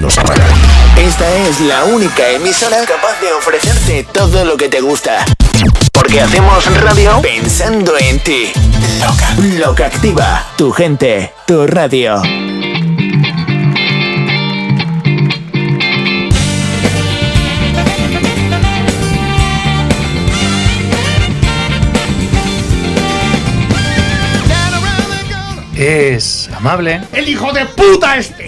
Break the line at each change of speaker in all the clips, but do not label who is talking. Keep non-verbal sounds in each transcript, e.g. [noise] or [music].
nos.
Esta es la única emisora capaz de ofrecerte todo lo que te gusta. Porque hacemos radio pensando en ti. Loca. Loca Activa. Tu gente. Tu radio.
Es amable,
¡El hijo de puta este!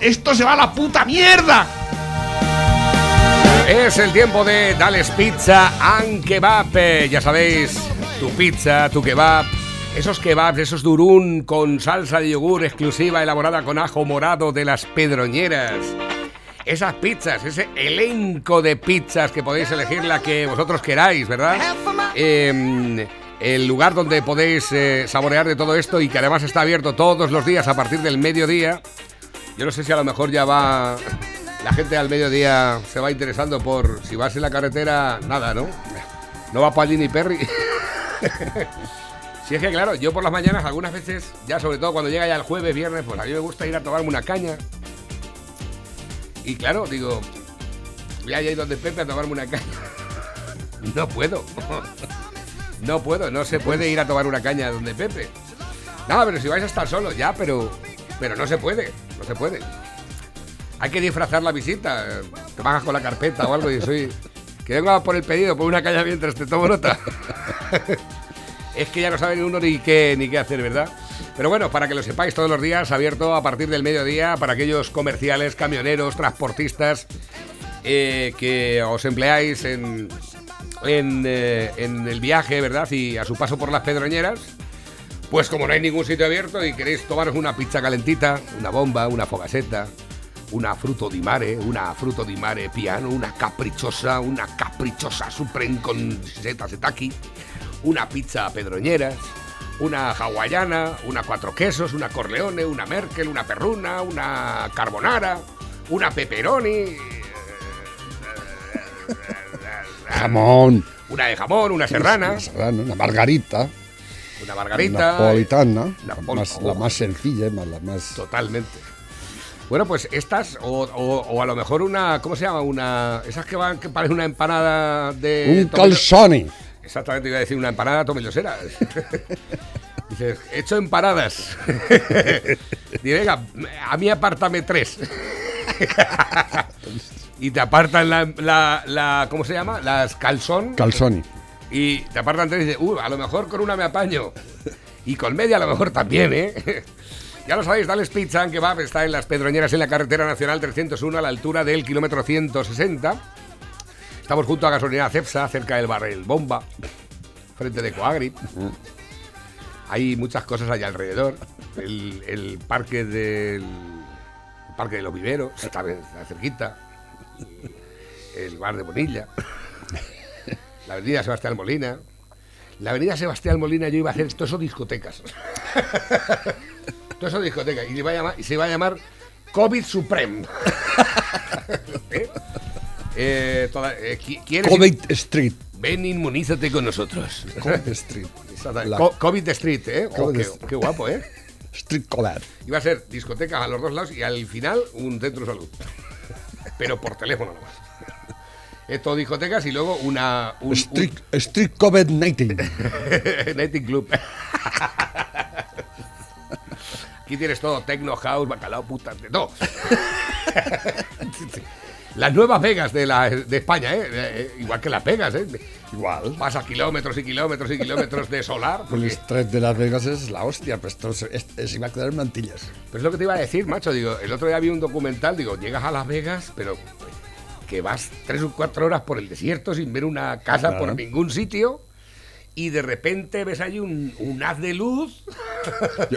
¡Esto se va a la puta mierda!
Es el tiempo de Dales Pizza and Kebab. Eh, Ya sabéis, tu pizza, tu kebab. Esos kebabs, esos durún con salsa de yogur exclusiva elaborada con ajo morado de las pedroñeras. Esas pizzas, ese elenco de pizzas que podéis elegir la que vosotros queráis, ¿verdad? Eh, el lugar donde podéis eh, saborear de todo esto y que además está abierto todos los días a partir del mediodía. Yo no sé si a lo mejor ya va. La gente al mediodía se va interesando por si vas en la carretera, nada, ¿no? No va allí ni Perry. [laughs] si es que, claro, yo por las mañanas, algunas veces, ya sobre todo cuando llega ya el jueves, viernes, pues a mí me gusta ir a tomarme una caña. Y claro, digo, voy a ir donde Pepe a tomarme una caña. [laughs] No puedo. [laughs] No puedo, no se puede ir a tomar una caña donde Pepe. No, pero si vais a estar solo, ya, pero, pero no se puede, no se puede. Hay que disfrazar la visita. Te bajas con la carpeta o algo y soy. Que vengo a por el pedido, por una caña mientras te tomo nota. [laughs] es que ya no sabe ni uno ni qué, ni qué hacer, ¿verdad? Pero bueno, para que lo sepáis todos los días, abierto a partir del mediodía para aquellos comerciales, camioneros, transportistas eh, que os empleáis en, en, eh, en el viaje, ¿verdad? Y a su paso por las pedroñeras. Pues como no hay ningún sitio abierto y queréis tomaros una pizza calentita, una bomba, una fogaseta, una fruto di mare, una fruto di mare piano, una caprichosa, una caprichosa supreme con seta setaki, una pizza a pedroñeras, una hawaiana, una cuatro quesos, una corleone, una merkel, una perruna, una carbonara, una pepperoni,
Jamón.
una de jamón, una serrana,
Una serrana, una margarita.
Una margarita,
Napolitana. La
Napol-
más, la más sencilla, más- la más.
Totalmente. Bueno, pues estas, o, o- o a lo mejor una, ¿cómo se llama? Una, esas que van, que parece una empanada de...
Un calzone.
Exactamente, iba a decir una empanada tomillosera. [laughs] Dices, he hecho empanadas. [laughs] Dice, venga, a mí apártame tres. [laughs] y te apartan la, la, la- ¿cómo se llama? Las calzón.
Calzone.
Y te apartan tres y dices, uh, a lo mejor con una me apaño. Y con media a lo mejor también, ¿eh? [laughs] ya lo sabéis, Dales Pizza and Kebab está en Las Pedroñeras, en la carretera nacional 301, a la altura del kilómetro 160. Estamos junto a Gasolina Cepsa, cerca del bar El Bomba, frente de Coagri. Hay muchas cosas allá alrededor. El, el parque del el parque de los viveros, está, está cerquita. El bar de Bonilla la avenida Sebastián Molina. La avenida Sebastián Molina yo iba a hacer todo eso discotecas. [laughs] todo eso discotecas. Y, se iba a llamar, y se iba a llamar COVID Supreme. [laughs] ¿Eh? Eh, toda- eh, qui- ¿quieres-
Covid Street.
Ven, inmunízate con nosotros.
Covid Street.
Exactamente.
La-
Co- COVID Street, ¿eh? Oh,
COVID
qué,
Street.
qué guapo, ¿eh? [laughs]
Street Collab.
Iba a ser discotecas a los dos lados y al final un centro de salud. Pero por teléfono nomás. Esto discotecas y luego una. Un,
Street, Street COVID-19.
un- Nighting [laughs] Club. [laughs] Aquí tienes todo: techno, house, bacalao, putas, de todo. [laughs] Las nuevas Vegas de, la, de España, ¿eh? Eh, Igual que las Vegas, ¿eh?
Igual.
Pasa kilómetros y kilómetros y kilómetros de solar.
El
Porque,
Street de Las Vegas es la hostia, pues esto se, es- iba a quedar en mantillas.
Pero es lo que te iba a decir, macho. Digo, el otro día vi un documental, digo, llegas a Las Vegas, pero que vas tres o cuatro horas por el desierto sin ver una casa
Claro.
por ningún sitio y de repente ves ahí un, un haz de luz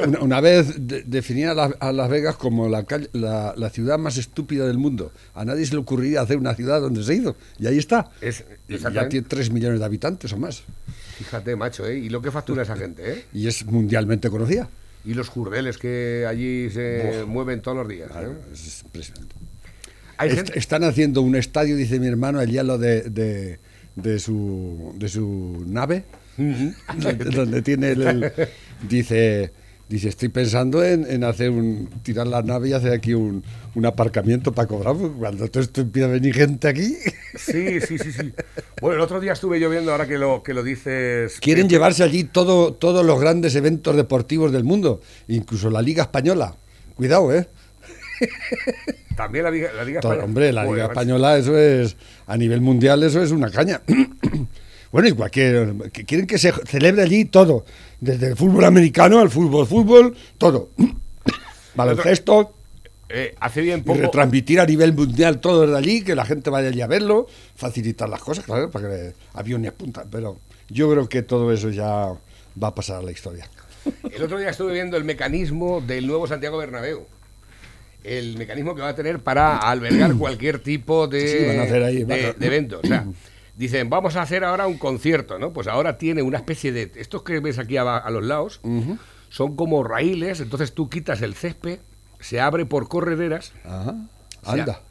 Una, una vez de- definían a, la- a Las Vegas como la, la, la ciudad más estúpida del mundo. A nadie se le ocurriría hacer una ciudad donde se hizo. Y ahí está.
Es,
ya tiene 3 millones de habitantes o más.
Fíjate, macho, ¿eh? Y lo que factura esa gente, ¿eh?
Y es mundialmente conocida.
Y los jurdeles que allí se mueven todos los días. ¿eh?
Claro, es impresionante.
Hay
Est-
gente-
Están haciendo un estadio, dice mi hermano, allí a lo de, de, de su, de su nave, donde, [laughs] donde tiene el, el- dice, dice, estoy pensando en, en hacer un, tirar la nave y hacer aquí un, un aparcamiento para cobrar, porque cuando todo esto empieza a venir gente aquí, [laughs]
Sí, sí, sí, sí. Bueno, el otro día estuve yo viendo, ahora que lo, que lo dices...
quieren
Pepe,
llevarse allí todo, todos los grandes eventos deportivos del mundo, incluso la Liga Española. Cuidado, ¿eh?
También la Liga, la Liga Española.
hombre, la Liga. Española, eso es, a nivel mundial, eso es una caña. [clears throat] bueno, igual que, que quieren que se celebre allí todo, desde el fútbol americano al fútbol, fútbol, todo. [clears throat] Baloncesto,
Eh, hace bien
y
poco...
retransmitir a nivel mundial todo desde allí, que la gente vaya allí a verlo, facilitar las cosas, claro, para que aviones punta. Pero yo creo que todo eso ya va a pasar a la historia.
El otro día estuve viendo el mecanismo del nuevo Santiago Bernabéu. El mecanismo que va a tener para albergar [clears throat] cualquier tipo de,
Sí, van a hacer ahí,
de, de evento. O sea, [clears throat] dicen, vamos a hacer ahora un concierto, ¿no? Pues ahora tiene una especie de... Estos que ves aquí a, a los lados son como raíles, entonces tú quitas el césped, se abre por correderas,
Ajá,
sea,
anda.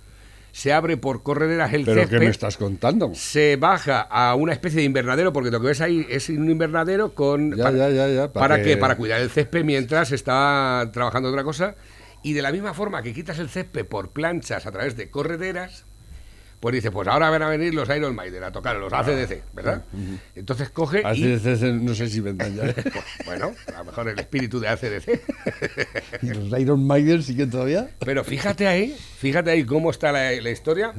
se abre por correderas el
¿Pero qué
césped.
me estás contando?
se baja a una especie de invernadero, porque lo que ves ahí es un invernadero con...
Ya, ya, ya, ya,
¿Para,
para
qué?
que-
Para cuidar el césped mientras está trabajando otra cosa. Y de la misma forma que quitas el césped por planchas a través de correderas, pues dice, pues ahora van a venir los Iron Maiden a tocar, los ACDC, ¿verdad? Entonces coge y...
Hace- hace- no sé si vendrán ya. [laughs]
Bueno, a lo mejor el espíritu de ACDC. [laughs]
¿Y los Iron Maiden siguen todavía?
Pero fíjate ahí, fíjate ahí cómo está la, la historia.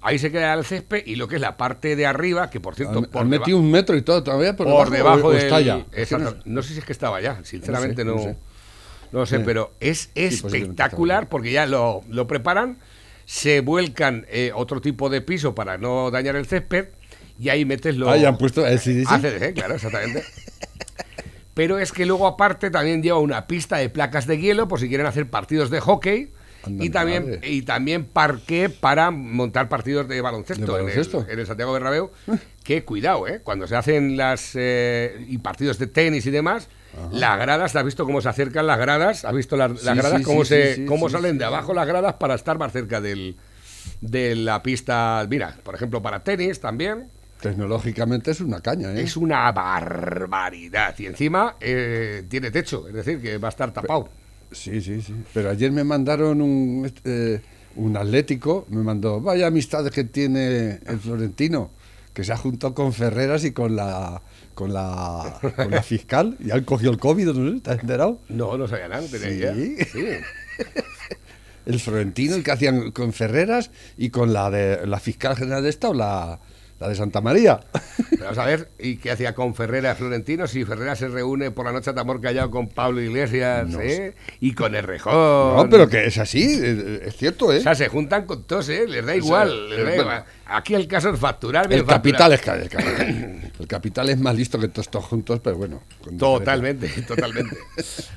Ahí se queda el césped y lo que es la parte de arriba, que por cierto,
Han,
por,
han metido un metro y todo todavía por,
por debajo,
o- o
del...
está ya.
Exacto.
Es que
No sé si es que estaba ya, sinceramente no,
no
no,
sé.
Sé,
Sí.
pero es espectacular porque ya lo, lo preparan, se vuelcan eh, otro tipo de piso para no dañar el césped y ahí metes lo...
Ah, ya han puesto el CDC.
ACDC, claro, exactamente. Pero es que luego aparte también lleva una pista de placas de hielo por si quieren hacer partidos de hockey y también
madre.
y también parque para montar partidos de baloncesto,
¿De baloncesto?
En, el, en el Santiago Bernabéu. Que cuidado, ¿eh? Cuando se hacen las eh, y partidos de tenis y demás, las gradas, ¿has visto cómo se acercan las gradas? ¿Has visto las, las
Sí,
gradas
sí,
cómo
sí,
se cómo salen de abajo las gradas para estar más cerca del de la pista? Mira, por ejemplo, para tenis también.
Tecnológicamente es una caña, ¿eh?
Es una barbaridad. Y encima eh, tiene techo, es decir, que va a estar tapado.
Sí, sí, sí. Pero ayer me mandaron un, eh, un atlético, me mandó, vaya amistades que tiene el Florentino, que se ha juntado con Ferreras y con la con la, con la fiscal, y han cogido el COVID, ¿no? has enterado?
No, no sabía nada, tenía
Sí.
idea. Sí.
El Florentino, el que hacían con Ferreras y con la de la fiscal general de Estado, la, la de Santa María. [laughs]
Vamos a ver, ¿y qué hacía con Ferreras Florentino? Si Ferreras se reúne por la noche a Tamor Callao con Pablo Iglesias, ¿eh? Y con Errejón.
No, pero que es así, es, cierto, ¿eh?
O sea, se juntan con todos, ¿eh? Les da igual. les da igual.
bueno.
Aquí el caso es facturar
El capital, es, el, capital, el capital es más listo que todos juntos, pero bueno.
Totalmente, [laughs] totalmente.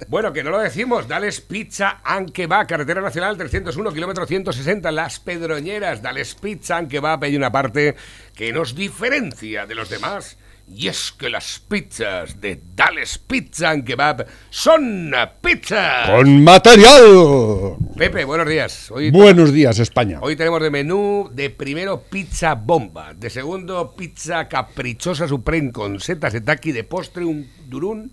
Bueno, que no lo decimos. Dales Pizza and Kebab, carretera nacional 301, kilómetro 160, Las Pedroñeras. Dales Pizza and Kebab. Hay una parte que nos diferencia de los demás. Y es que las pizzas de Dales Pizza and Kebab son pizzas.
¡Con material!
Pepe, buenos días. Hoy,
Buenos días, España.
hoy tenemos de menú de primero pizza bomba, de segundo pizza caprichosa supreme con setas de taqui, de postre un durún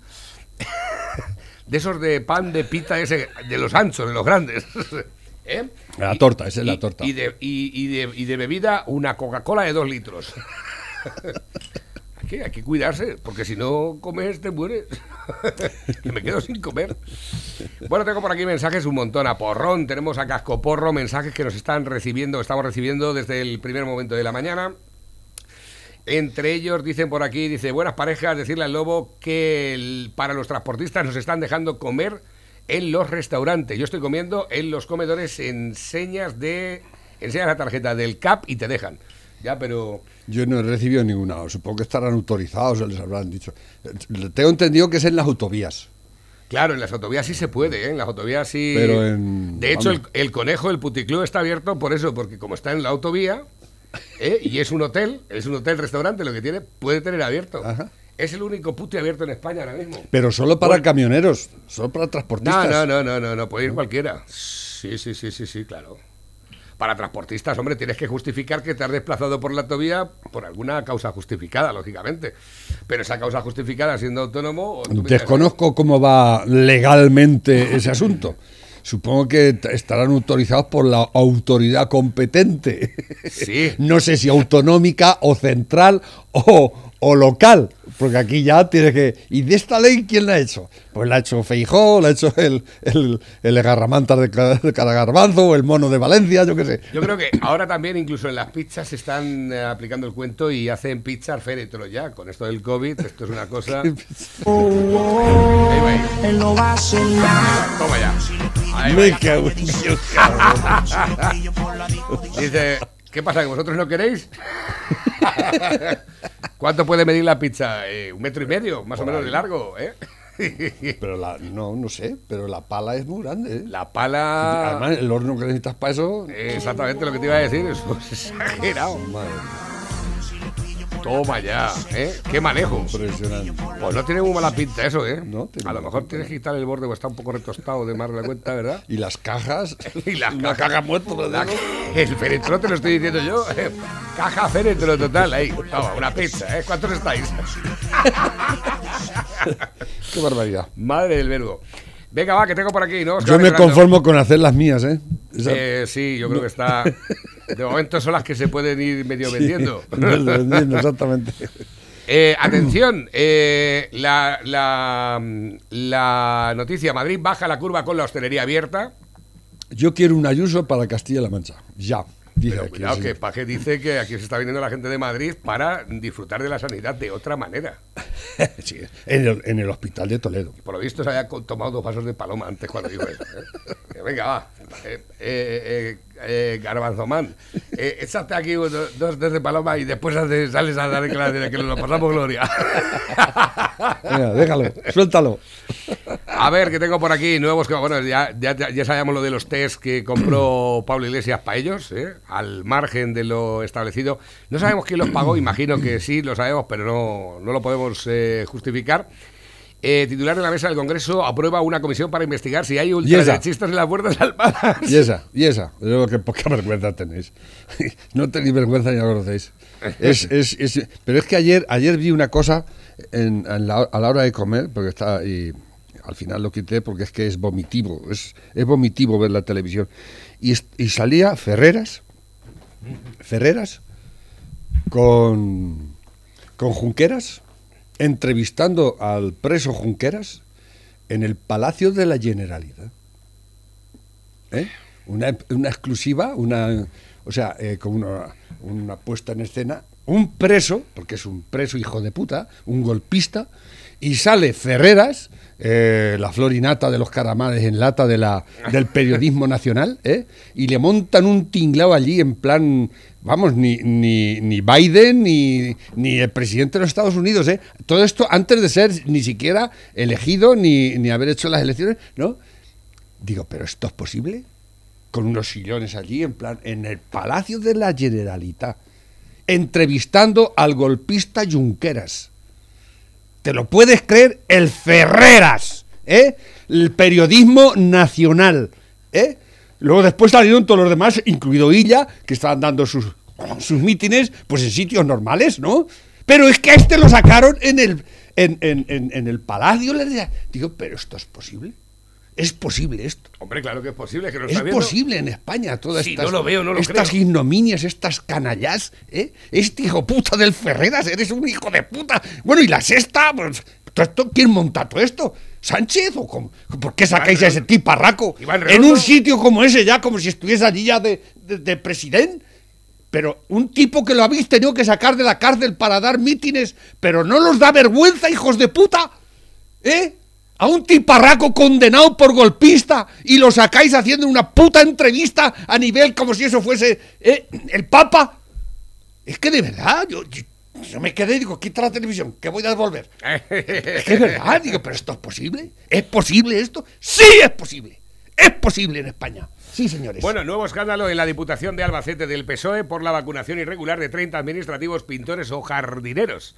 [laughs] de esos de pan de pita ese, de los anchos, de los grandes. [laughs] ¿Eh?
La
Y-
torta, esa es la torta.
Y de, y- de- y de bebida, una Coca-Cola de dos litros. [laughs] hay, que, hay que cuidarse, porque si no comes te mueres. [laughs] que me quedo sin comer. Bueno, tengo por aquí mensajes un montón a porrón. Tenemos a cascoporro, mensajes que nos están recibiendo, estamos recibiendo desde el primer momento de la mañana. Entre ellos dicen por aquí, dice, buenas parejas, decirle al lobo que el- para los transportistas nos están dejando comer en los restaurantes. Yo estoy comiendo en los comedores enseñas de enseñas la tarjeta del CAP y te dejan. Ya, pero
Yo no he recibido ninguna, supongo que estarán autorizados, o les habrán dicho. Tengo entendido que es en las autovías.
Claro, en las autovías sí se puede, ¿eh? en las autovías sí.
Pero en-
De hecho, el, conejo, el puticlub está abierto por eso, porque como está en la autovía ¿eh? y es un hotel, es un hotel-restaurante, lo que tiene, puede tener abierto.
Ajá.
Es el único puti abierto en España ahora mismo.
Pero solo para camioneros, solo para
No,
transportistas.
no, no, no, no, no, puede ir cualquiera. Sí, sí, sí, sí, sí, claro. Para transportistas, hombre, tienes que justificar que te has desplazado por la autovía por alguna causa justificada, lógicamente. Pero esa causa justificada siendo autónomo...
Desconozco cómo va legalmente ese asunto. Supongo que estarán autorizados por la autoridad competente.
Sí. [laughs]
No sé si autonómica o central o, o local. Porque aquí ya tienes que. ¿Y de esta ley quién la ha hecho? Pues la ha hecho Feijó, la ha hecho el, el, el garramantas de cada, de cada garbanzo o el mono de Valencia, yo qué sé.
Yo creo que ahora también incluso en las pizzas se están eh, aplicando el cuento y hacen pizzas féretro ya. Con esto del COVID, esto es una cosa... [laughs]
Él no va a.
Toma ya. Ahí
Me cago en Dios. [laughs]
Dice, ¿qué pasa? ¿Que vosotros no queréis? [laughs] ¿Cuánto puede medir la pizza? Eh, ¿Un metro y medio, más o menos de largo? ¿eh? [laughs]
Pero la, no, no sé, pero la pala es muy grande. ¿eh?
La pala...
Además, el horno que necesitas para eso.
Eh, Exactamente lo que te iba a decir, eso es exagerado.
Madre,
Toma ya, ¿eh? ¿Qué manejo?
impresionante.
Pues no tiene muy mala pinta eso, ¿eh?
No,
a lo mejor tienes que quitar el borde o está un poco retostado de más de la cuenta, ¿verdad?
Y las cajas. [laughs]
Y las
una
cajas.
caja muerta.
La- el féretro te lo estoy diciendo yo. [laughs] Caja féretro total, ahí. Toma, una pizza, ¿eh? ¿Cuántos estáis? [laughs]
Qué barbaridad.
Madre del verbo. Venga, va, que tengo por aquí, ¿no?
Yo me
Fernando.
conformo con hacer las mías, ¿eh? Esa-
Eh, sí, yo creo que está. De momento son las que se pueden ir medio vendiendo. [laughs]
Vendiendo, exactamente.
Eh, atención, eh, la, la, la noticia: Madrid baja la curva con la hostelería abierta.
Yo quiero un Ayuso para Castilla-La Mancha. Ya. Dice
Pero cuidado, que Paje dice que aquí se está viniendo la gente de Madrid para disfrutar de la sanidad de otra manera. [laughs]
Sí, en, el, en el hospital de Toledo.
Por lo visto se había tomado dos vasos de paloma antes cuando dijo eso. ¿eh? Venga, va. Eh, eh, eh, eh, Garbanzomán, eh, échate aquí do- dos de paloma y después sales a dar de que nos lo pasamos gloria.
Venga, déjalo, suéltalo.
A ver, que tengo por aquí nuevos bueno, ya, ya, ya sabíamos lo de los test que compró Pablo Iglesias para ellos, ¿eh? al margen de lo establecido. No sabemos quién los pagó, imagino que sí, lo sabemos, pero no, no lo podemos eh, justificar. Eh, titular de la mesa del Congreso aprueba una comisión para investigar si hay ultraderechistas en las puertas almadas.
Y esa, y esa. Yo que poca vergüenza tenéis. [laughs] No tenéis vergüenza ni la conocéis. Es, [laughs] es, es- pero es que ayer, ayer vi una cosa en- en la- a la hora de comer, porque está y al final lo quité porque es que es vomitivo, es, es vomitivo ver la televisión. Y, y salía Ferreras, Ferreras, con, con Junqueras, entrevistando al preso Junqueras en el Palacio de la Generalidad. ¿eh? Una, exclusiva, una, o sea, eh, con una, una puesta en escena, un preso, porque es un preso hijo de puta, un golpista, y sale Ferreras, eh, la florinata de los caramares en lata de la, del periodismo [laughs] nacional, ¿eh? y le montan un tinglao allí en plan, vamos, ni, ni, ni Biden ni, ni el presidente de los Estados Unidos, ¿eh? todo esto antes de ser ni siquiera elegido ni, ni haber hecho las elecciones, ¿no? Digo, ¿pero esto es posible? Con unos sillones allí, en plan, en el Palacio de la Generalitat, entrevistando al golpista Junqueras. ¿Te lo puedes creer? El Ferreras, ¿eh? El periodismo nacional, ¿eh? Luego después salieron todos los demás, incluido Illa, que estaban dando sus, sus mítines, pues en sitios normales, ¿no? Pero es que a este lo sacaron en el, en, en- en- en el palacio. Digo, ¿pero esto es posible? ¿Es posible esto?
Hombre, claro que es posible, que no
Es
está viendo.
posible en España todas
Sí,
estas,
no lo veo, no lo
estas
creo.
ignominias, estas canallas, ¿eh? Este hijo puta del Ferreras, eres un hijo de puta. Bueno, y la sexta, pues, ¿todo esto, ¿quién monta todo esto? ¿Sánchez o cómo? ¿Por qué sacáis a ese tiparraco en un sitio como ese ya, como si estuviese allí ya de, de, de presidente? Pero un tipo que lo habéis tenido que sacar de la cárcel para dar mítines, pero no los da vergüenza, hijos de puta. ¿Eh? A un tiparraco condenado por golpista y lo sacáis haciendo una puta entrevista a nivel como si eso fuese ¿eh? el Papa. Es que de verdad, yo,
me quedé y digo, quita la televisión, que voy a devolver. es que es verdad, digo, pero esto es posible. ¿Es posible esto? Sí es posible. Es posible en España. Sí, señores.
Bueno, nuevo escándalo en la Diputación de Albacete del PSOE por la vacunación irregular de 30 administrativos, pintores o jardineros.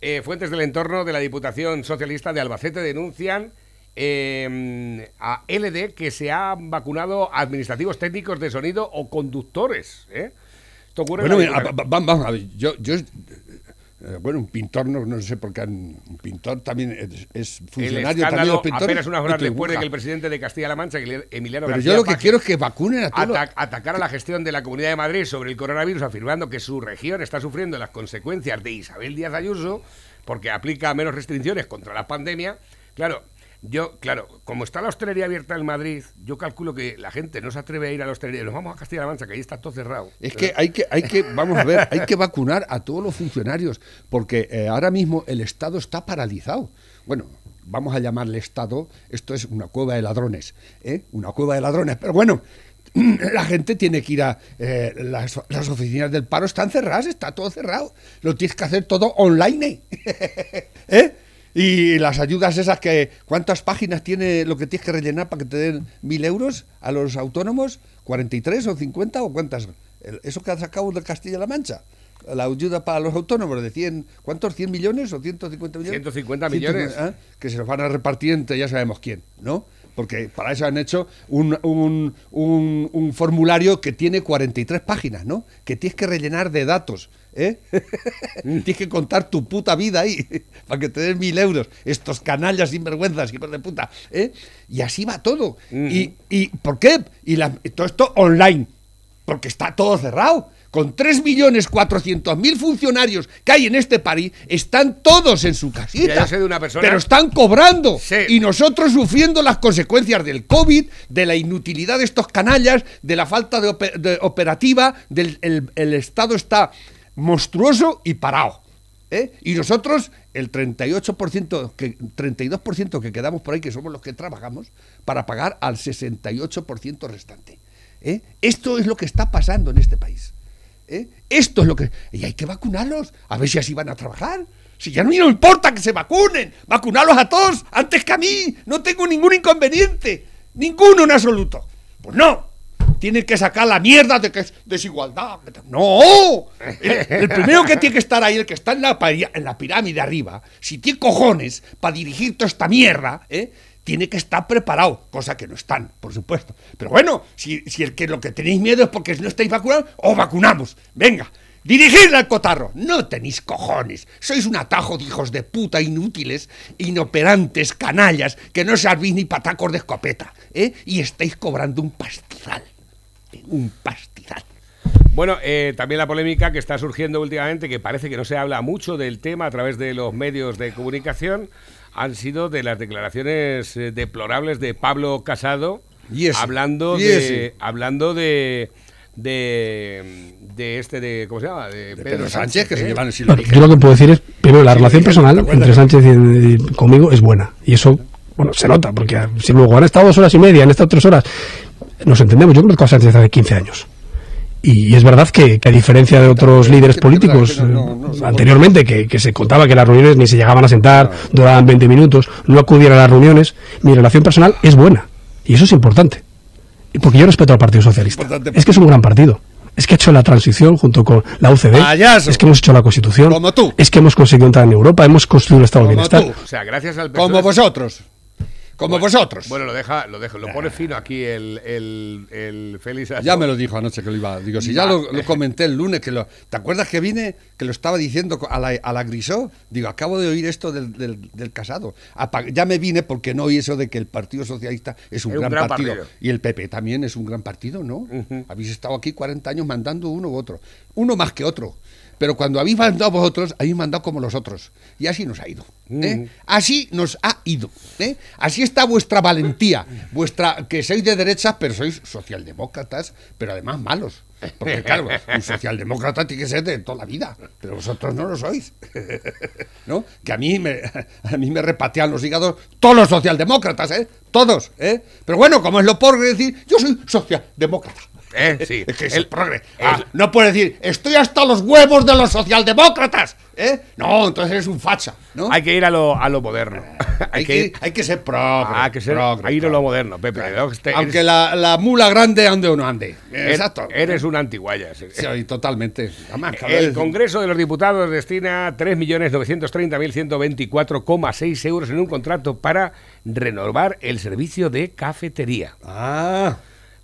Eh, fuentes del entorno de la Diputación Socialista de Albacete denuncian eh, a LD que se han vacunado administrativos técnicos de sonido o conductores. ¿eh? Esto ocurre en
Bueno, mira, vamos a ver, yo, yo bueno, un pintor, no, no sé por qué, un pintor también es, es
El
funcionario también los pintores.
apenas unas horas después de que el presidente de Castilla-La Mancha, Emiliano
Pero
García
yo lo que quiero es que vacunen a todos.
Atac- atacar a la gestión de la Comunidad de Madrid sobre el coronavirus, afirmando que su región está sufriendo las consecuencias de Isabel Díaz Ayuso porque aplica menos restricciones contra la pandemia. Claro, yo, claro, como está la hostelería abierta en Madrid, yo calculo que la gente no se atreve a ir a la hostelería. Nos vamos a Castilla-La Mancha, que ahí está todo cerrado.
Es que hay que, hay que, vamos a ver, hay que vacunar a todos los funcionarios, porque eh, ahora mismo el Estado está paralizado. Bueno, vamos a llamarle Estado, esto es una cueva de ladrones, ¿eh? Una cueva de ladrones, pero bueno. [clears throat] La gente tiene que ir a. eh, las, las oficinas del paro están cerradas, está todo cerrado. Lo tienes que hacer todo online. [laughs] ¿Eh? Y las ayudas esas que. ¿Cuántas páginas tiene lo que tienes que rellenar para que te den mil euros a los autónomos? ¿43 o 50 o cuántas? Eso que has sacado de Castilla-La Mancha. La ayuda para los autónomos de 100. ¿Cuántos? ¿100 millones o 150 millones?
150 millones.
150, ¿eh? Que se los van a repartir entre ya sabemos quién, ¿no? Porque para eso han hecho un, un- un- un formulario que tiene 43 páginas, ¿no? Que tienes que rellenar de datos, ¿eh? [laughs] tienes que contar tu puta vida ahí [laughs] para que te den mil euros. Estos canallas sinvergüenzas, hijos de puta, ¿eh? Y así va todo. y, ¿Y por qué? Y la- todo esto online, porque está todo cerrado. Con 3.400.000 funcionarios que hay en este país, están todos en su casita.
Mira, yo sé de una persona-
Pero están cobrando.
Sí.
Y nosotros sufriendo las consecuencias del COVID, de la inutilidad de estos canallas, de la falta de, ope- de operativa, del el, el Estado está monstruoso y parado. ¿eh? Y nosotros, el 38%, que, 32% que quedamos por ahí, que somos los que trabajamos, para pagar al 68% restante. ¿eh? Esto es lo que está pasando en este país. ¿Eh? Esto es lo que... Y hay que vacunarlos, a ver si así van a trabajar. Si ya no importa que se vacunen, vacunarlos a todos antes que a mí. No tengo ningún inconveniente, ninguno en absoluto. Pues no, tienen que sacar la mierda de que es desigualdad. No, el, primero que tiene que estar ahí, el que está en la, en la pirámide arriba, si tiene cojones para dirigir toda esta mierda, ¿eh? Tiene que estar preparado, cosa que no están, por supuesto. Pero bueno, si, si el que lo que tenéis miedo es porque no estáis vacunados, os vacunamos. Venga, dirigirle al cotarro. No tenéis cojones. Sois un atajo de hijos de puta inútiles, inoperantes, canallas, que no servís ni patacos de escopeta. ¿eh? Y estáis cobrando un pastizal. Un pastizal.
Bueno, eh, también la polémica que está surgiendo últimamente, que parece que no se habla mucho del tema a través de los medios de comunicación, han sido de las declaraciones eh, deplorables de Pablo Casado,
Y ese,
hablando
y
de,
ese.
hablando de, de, de este de, ¿cómo se llama? De,
Pedro Sánchez, que se
¿eh?
llevan si lo.
Yo lo que puedo decir es, primero, la relación
¿te
personal entre Sánchez y, y conmigo es buena. Y eso, bueno, se nota, porque si luego han estado dos horas y media, han estado tres horas, nos entendemos. Yo conozco a Sánchez hace 15 años. Y es verdad que, que a diferencia de otros líderes políticos eh, anteriormente, que, que se contaba que las reuniones ni se llegaban a sentar, duraban 20 minutos, no acudían a las reuniones, mi relación personal es buena. Y eso es importante. Porque yo respeto al Partido Socialista. Es que es un gran partido. Es que ha hecho la transición junto con la UCD.
Payaso.
Es que hemos hecho la Constitución.
Como tú.
Es que hemos conseguido entrar en Europa. Hemos construido el Estado
Como
Bienestar.
tú.
O sea, gracias al PSOE.
Como vosotros. Como vosotros.
Bueno, lo deja, lo deja, lo pone fino aquí el, el, el Félix.
Ya me lo dijo anoche que lo iba. Digo, si ya lo, lo comenté el lunes, que lo. ¿Te acuerdas que vine? Que lo estaba diciendo a la, a la Grisó. Digo, acabo de oír esto del, del, del casado. Ya me vine porque no oí eso de que el Partido Socialista es un,
Es un
gran, partido. Y el PP también es un gran partido, ¿no? Habéis estado aquí 40 años mandando uno u otro. Uno más que otro. Pero cuando habéis mandado vosotros, habéis mandado como los otros. Y así nos ha ido. ¿eh? Así nos ha ido. ¿eh? Así está vuestra valentía. Vuestra, que sois de derechas, pero sois socialdemócratas, pero además malos. Porque claro, un socialdemócrata tiene que ser de toda la vida, pero vosotros no lo sois. [laughs] ¿No? Que a mí me, [laughs] a mí me repatean los hígados todos los socialdemócratas, ¿eh? Todos, ¿eh? Pero bueno, como es lo por decir, yo soy socialdemócrata.
Eh, sí. [laughs]
Es que es
El-
progre.
el-
Ah, no puede decir, estoy hasta los huevos de los socialdemócratas. ¿Eh? No, entonces eres un facha, ¿no?
Hay que ir a lo, a lo moderno. [laughs]
Hay que, hay que ser progre.
hay que ser,
progre,
a ir a lo moderno, Pepe.
Claro.
Este-
Aunque la, la mula grande ande o no ande.
er-
Exacto.
Eres un antiguayas.
Sí, totalmente. Además, cada
El
vez-
Congreso de los Diputados destina 3.930.124,6 euros en un contrato para renovar el servicio de cafetería.
Ah,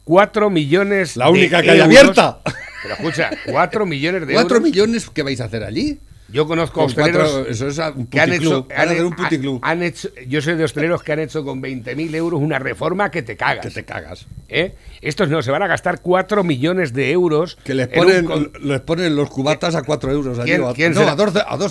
4 millones
la única
de
que hay
euros.
abierta.
Pero escucha, 4 millones de [laughs]
¿Cuatro
euros.
millones que vais a hacer allí?
Yo conozco
Con
hosteleros
cuatro- eso es un
que han hecho,
un
han hecho, yo soy de hosteleros que han hecho con 20.000 euros una reforma que te cagas.
Que te cagas.
¿eh? Estos no, se van a gastar 4 millones de euros.
Que les
un
ponen,
con-
les ponen los cubatas a cuatro euros allí.
¿Quién,
o a,
quién
no,
será,
a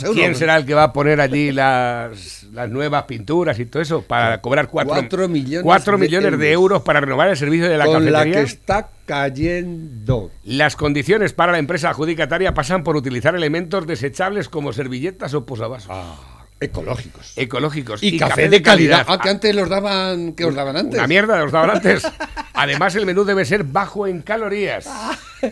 a euros.
¿Quién será el que va a poner allí las, las nuevas pinturas y todo eso para cobrar 4
Cuatro millones
cuatro
de
millones de
euros.
euros para renovar el servicio de la
Con la
cafetería?
que está cayendo.
Las condiciones para la empresa adjudicataria pasan por utilizar elementos desechables como servilletas o posavasos.
Ecológicos.
Ecológicos.
Ah. Y, café, de calidad. Ah, que antes los daban. ¿Qué os daban antes?
Una mierda, los daban antes. Además, el menú debe ser bajo en calorías. [laughs]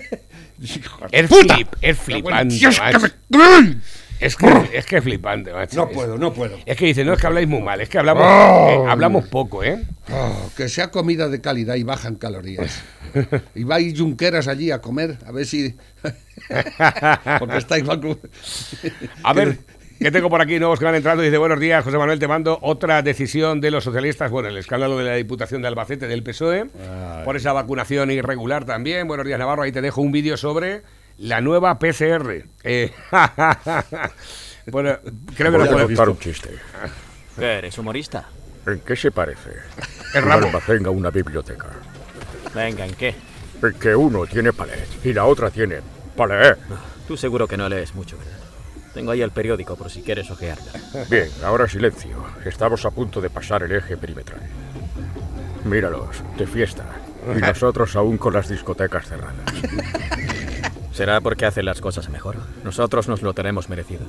Es, flip, es flipante.
Dios, que.
Es que, es que es flipante, macho.
No puedo, no puedo.
Es que dice, no es que habláis muy mal, es que hablamos,
Oh.
eh, hablamos poco, ¿eh?
Oh, que sea comida de calidad y baja en calorías. [laughs] y vais yunqueras allí a comer, a ver si. [laughs] Porque estáis mal.
A ver, [laughs] ¿qué tengo por aquí? Nuevos que van entrando. Dice, buenos días, José Manuel, te mando otra decisión de los socialistas. Bueno, el escándalo de la Diputación de Albacete del PSOE, por esa vacunación irregular también. Buenos días, Navarro. Ahí te dejo un vídeo sobre la nueva PCR. Eh, [laughs] bueno, creo que
Voy
lo
a
puedo...
contar un chiste.
¿Qué eres, humorista?
¿En qué se parece?
El
Un almacén a una biblioteca.
Venga, ¿en qué?
En que uno tiene palet y la otra tiene palet.
Tú seguro que no lees mucho, ¿verdad? Tengo ahí el periódico por si quieres ojearlo.
Bien, ahora silencio. Estamos a punto de pasar el eje perimetral. Míralos, de fiesta. Y [laughs] nosotros aún con las discotecas cerradas.
¿Será porque hacen las cosas mejor? Nosotros nos lo tenemos merecido.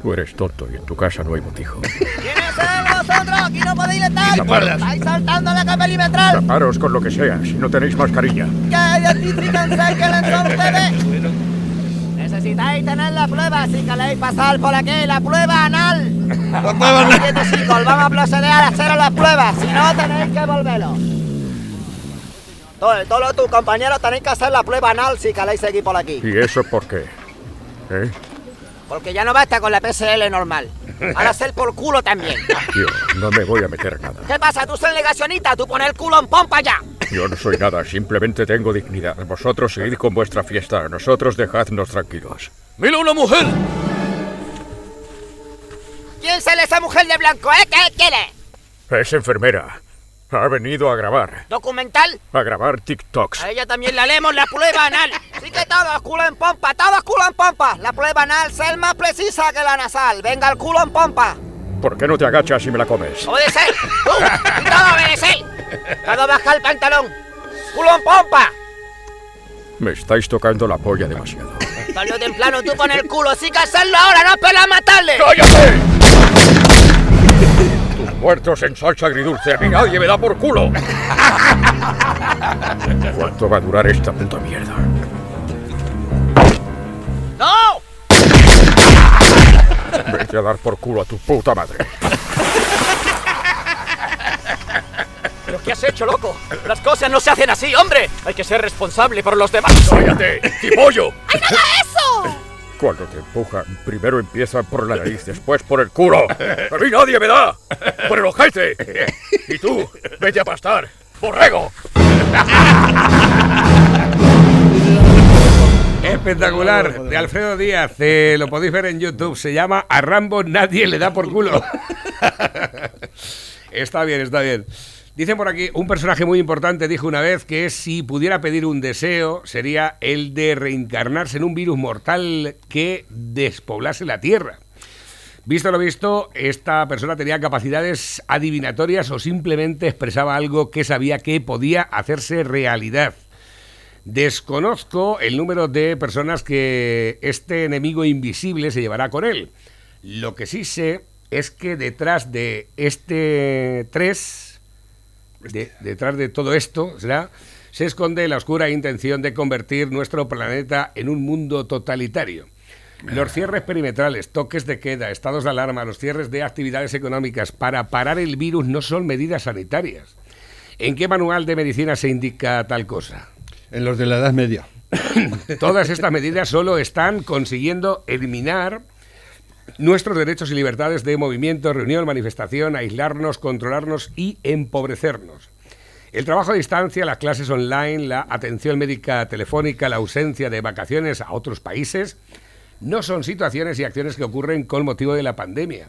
Tú eres tonto y en tu casa no hay botijo.
¿Quiénes sois vosotros? Aquí no podéis estar.
Taparos.
Estáis saltando la capa perimetral.
Taparos con lo que sea, si no tenéis mascarilla.
Que identifíquense quiénes son ustedes. Necesitáis tener la prueba si queréis pasar por aquí, la prueba anal. [laughs] La prueba anal. chicos, vamos a proceder a hacer la prueba, si no tenéis que volverlo. Todos, todos tus compañeros tenéis que hacer la prueba anal si queréis seguir por aquí.
¿Y eso por qué? ¿Eh?
Porque ya no basta con la PSL normal. Ahora hacer por culo también.
Yo no me voy a meter nada.
¿Qué pasa? Tú eres negacionista, tú pones el culo en pompa ya.
Yo no soy nada, simplemente tengo dignidad. Vosotros seguid con vuestra fiesta, nosotros dejadnos tranquilos.
¡Mira una mujer!
¿Quién sale esa mujer de blanco, eh? ¿Qué quiere?
Es enfermera. Ha venido a grabar.
¿Documental?
A grabar TikToks.
A ella también le haremos la prueba anal. Así que todos culo en pompa, todos culo en pompa. La prueba anal es más precisa que la nasal. Venga, el culo en pompa.
¿Por qué no te agachas y me la comes?
Obedecer. Tú, y todo obedecer. Todo baja el pantalón. Culo en pompa.
Me estáis tocando la polla demasiado.
Tarde o temprano tú pones el culo. Sí que hacerlo ahora, no esperas a matarle.
¡Cállate! Muertos en salsa agridulce, a mí nadie me da por culo. [laughs] ¿Cuánto va a durar esta puta mierda?
¡No!
Vete a dar por culo a tu puta madre.
¿Pero qué has hecho, loco? Las cosas no se hacen así, hombre. Hay que ser responsable por los demás.
¡Cállate! ¡Tipollo!
¡Ay, no hagas eso!
Cuando te empujan, primero empiezan por la nariz, después por el culo. ¡A mí nadie me da! ¡Por el ojete! Y tú, vete a pastar. ¡Borrego!
Espectacular, de Alfredo Díaz. eh, lo podéis ver en YouTube. Se llama A Rambo nadie le da por culo. [laughs] está bien, está bien. Dicen por aquí, un personaje muy importante dijo una vez que si pudiera pedir un deseo sería el de reencarnarse en un virus mortal que despoblase la Tierra. Visto lo visto, esta persona tenía capacidades adivinatorias o simplemente expresaba algo que sabía que podía hacerse realidad. Desconozco el número de personas que este enemigo invisible se llevará con él. Lo que sí sé es que detrás de este 3, de- detrás de todo esto, ¿será? se esconde la oscura intención de convertir nuestro planeta en un mundo totalitario. Los cierres perimetrales, toques de queda, estados de alarma, los cierres de actividades económicas para parar el virus no son medidas sanitarias. ¿En qué manual de medicina se indica tal cosa?
En los de la Edad Media. [coughs]
Todas estas medidas solo están consiguiendo eliminar nuestros derechos y libertades de movimiento, reunión, manifestación, aislarnos, controlarnos y empobrecernos. El trabajo a distancia, las clases online, la atención médica telefónica, la ausencia de vacaciones a otros países, no son situaciones y acciones que ocurren con motivo de la pandemia,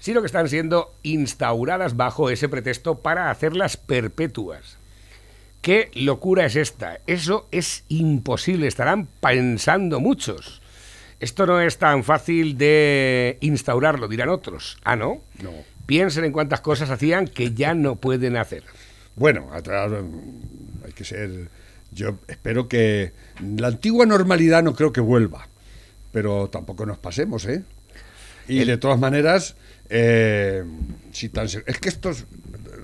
sino que están siendo instauradas bajo ese pretexto para hacerlas perpetuas. ¿Qué locura es esta? Eso es imposible, estarán pensando muchos. Esto no es tan fácil de instaurarlo, dirán otros. Ah, ¿no?
No.
Piensen en cuántas cosas hacían que ya no pueden hacer.
Bueno, atrás, mm, hay que ser. Yo espero que la antigua normalidad no creo que vuelva, pero tampoco nos pasemos, ¿eh? Y de todas maneras, eh, si tan, es que estos,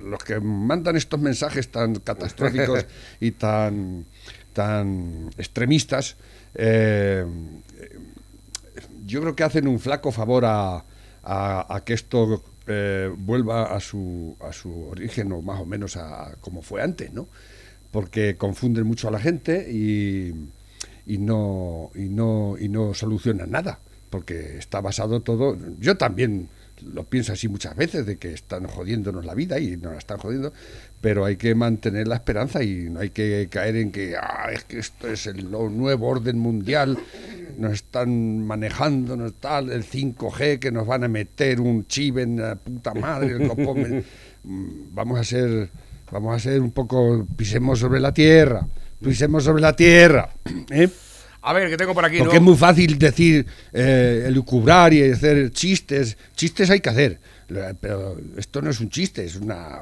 los que mandan estos mensajes tan catastróficos [laughs] y tan, tan extremistas, eh, yo creo que hacen un flaco favor a, a- que esto eh, vuelva a su, a su origen o más o menos a, como fue antes, ¿no? Porque confunden mucho a la gente y, y no, y, no, y no solucionan nada, porque está basado todo... Yo también lo pienso así muchas veces, de que están jodiéndonos la vida y nos la están jodiendo, pero hay que mantener la esperanza y no hay que caer en que "Ah, es que esto es el nuevo orden mundial, nos están manejando, nos tal, el 5G, que nos van a meter un chip en la puta madre, el copón. Mm, vamos a ser, vamos a ser un poco, pisemos sobre la tierra, pisemos sobre la tierra, [clears throat] ¿eh?
A ver, que tengo por aquí.
Porque
¿no?
es muy fácil decir, eh, elucubrar y hacer chistes. Chistes hay que hacer, la- pero esto no es un chiste, es una...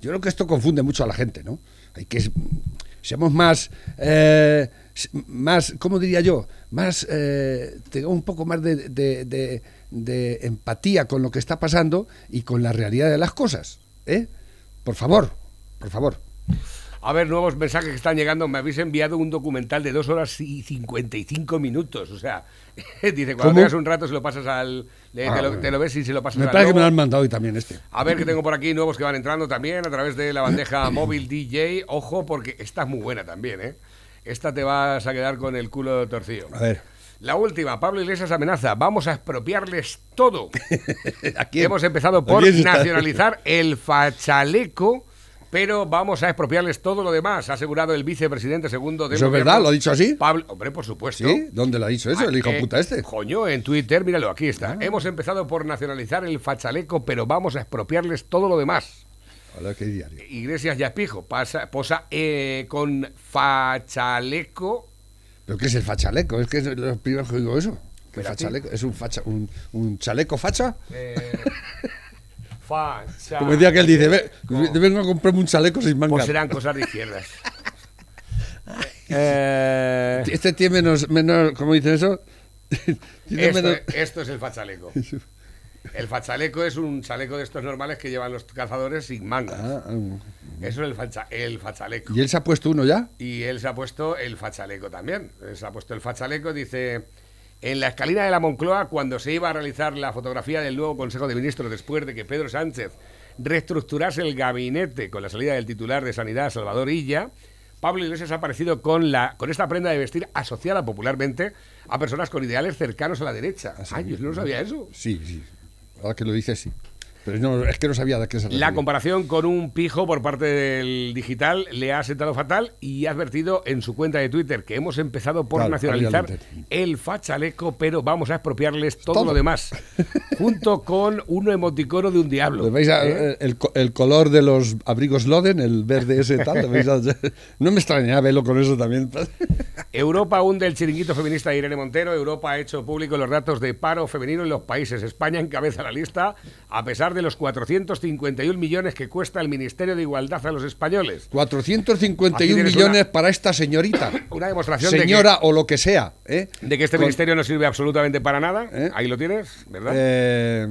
Yo creo que esto confunde mucho a la gente, ¿no? Hay que... Seamos más... eh, más, ¿cómo diría yo? Más... Eh, tengamos un poco más de, de- de- de empatía con lo que está pasando y con la realidad de las cosas, ¿eh? Por favor, por favor.
A ver, nuevos mensajes que están llegando. Me habéis enviado un documental de dos horas y 55 minutos. O sea, [laughs] dice, cuando
¿Cómo?
tengas un rato se lo pasas al... le-
Ah,
te, lo, te lo ves y se lo pasas
Me
al
parece que me lo han mandado hoy también este.
A ver, que tengo por aquí nuevos que van entrando también a través de la bandeja [coughs] móvil DJ. Ojo, porque esta es muy buena también, ¿eh? Esta te vas a quedar con el culo torcido.
A ver.
La última, Pablo Iglesias amenaza, vamos a expropiarles todo. [laughs]
¿A quién?
Hemos empezado
¿A
por nacionalizar el fachaleco, pero vamos a expropiarles todo lo demás, ha asegurado el vicepresidente segundo del
¿Eso es verdad? ¿Lo ha dicho así?
Pablo, hombre, por supuesto.
¿Sí? ¿Dónde lo ha dicho eso, el hijo
Eh,
puta este?
Coño, en Twitter, míralo, aquí está. Hemos empezado por nacionalizar el fachaleco, pero vamos a expropiarles todo lo demás.
Hola, qué diario.
Iglesias pasa, posa eh, con fachaleco.
¿Pero qué es el fachaleco? Es que es lo primero que digo eso. ¿Qué fachaleco? ¿Es un, facha, un, un chaleco facha?
eh, [laughs] facha-
Como decía que él dice, "Ve, vengo a comprarme un chaleco sin manga.
Pues serán cosas de izquierdas. [laughs] Eh,
Este tiene menos, menos ¿cómo dicen eso? [laughs] Tiene
esto,
menos-
esto es el fachaleco. El fachaleco es un chaleco de estos normales que llevan los cazadores sin mangas.
Ah, ah.
Eso es el, facha- el fachaleco.
¿Y él se ha puesto uno ya?
Y él se ha puesto el fachaleco también. Él se ha puesto el fachaleco, dice, en la escalina de la Moncloa, cuando se iba a realizar la fotografía del nuevo Consejo de Ministros después de que Pedro Sánchez reestructurase el gabinete con la salida del titular de Sanidad, Salvador Illa, Pablo Iglesias ha aparecido con, la, con esta prenda de vestir asociada popularmente a personas con ideales cercanos a la derecha. Ay, yo no sabía eso.
Sí, sí. Ahora que lo dices, sí. Pero no, es que no sabía de qué se
La
refería.
comparación con un pijo por parte del digital le ha sentado fatal y ha advertido en su cuenta de Twitter que hemos empezado por
Claro,
nacionalizar el fachaleco, pero vamos a expropiarles todo,
Todo.
lo demás, [laughs] junto con un emoticono de un diablo.
¿Le veis a-
¿eh?
el, co- el color de los abrigos Loden, el verde ese tal? ¿le veis a- [laughs] no me extrañaría verlo con eso también. [laughs]
Europa hunde el chiringuito feminista de Irene Montero. Europa ha hecho público los datos de paro femenino en los países. España encabeza la lista a pesar de los 451 millones que cuesta el Ministerio de Igualdad a los españoles. Aquí
451
tienes
millones
una-
para esta señorita. [coughs]
Una demostración de que-
Señora o lo que sea. ¿eh?
De que este
Con-
ministerio no sirve absolutamente para nada.
¿Eh?
Ahí lo tienes, ¿verdad?
Eh,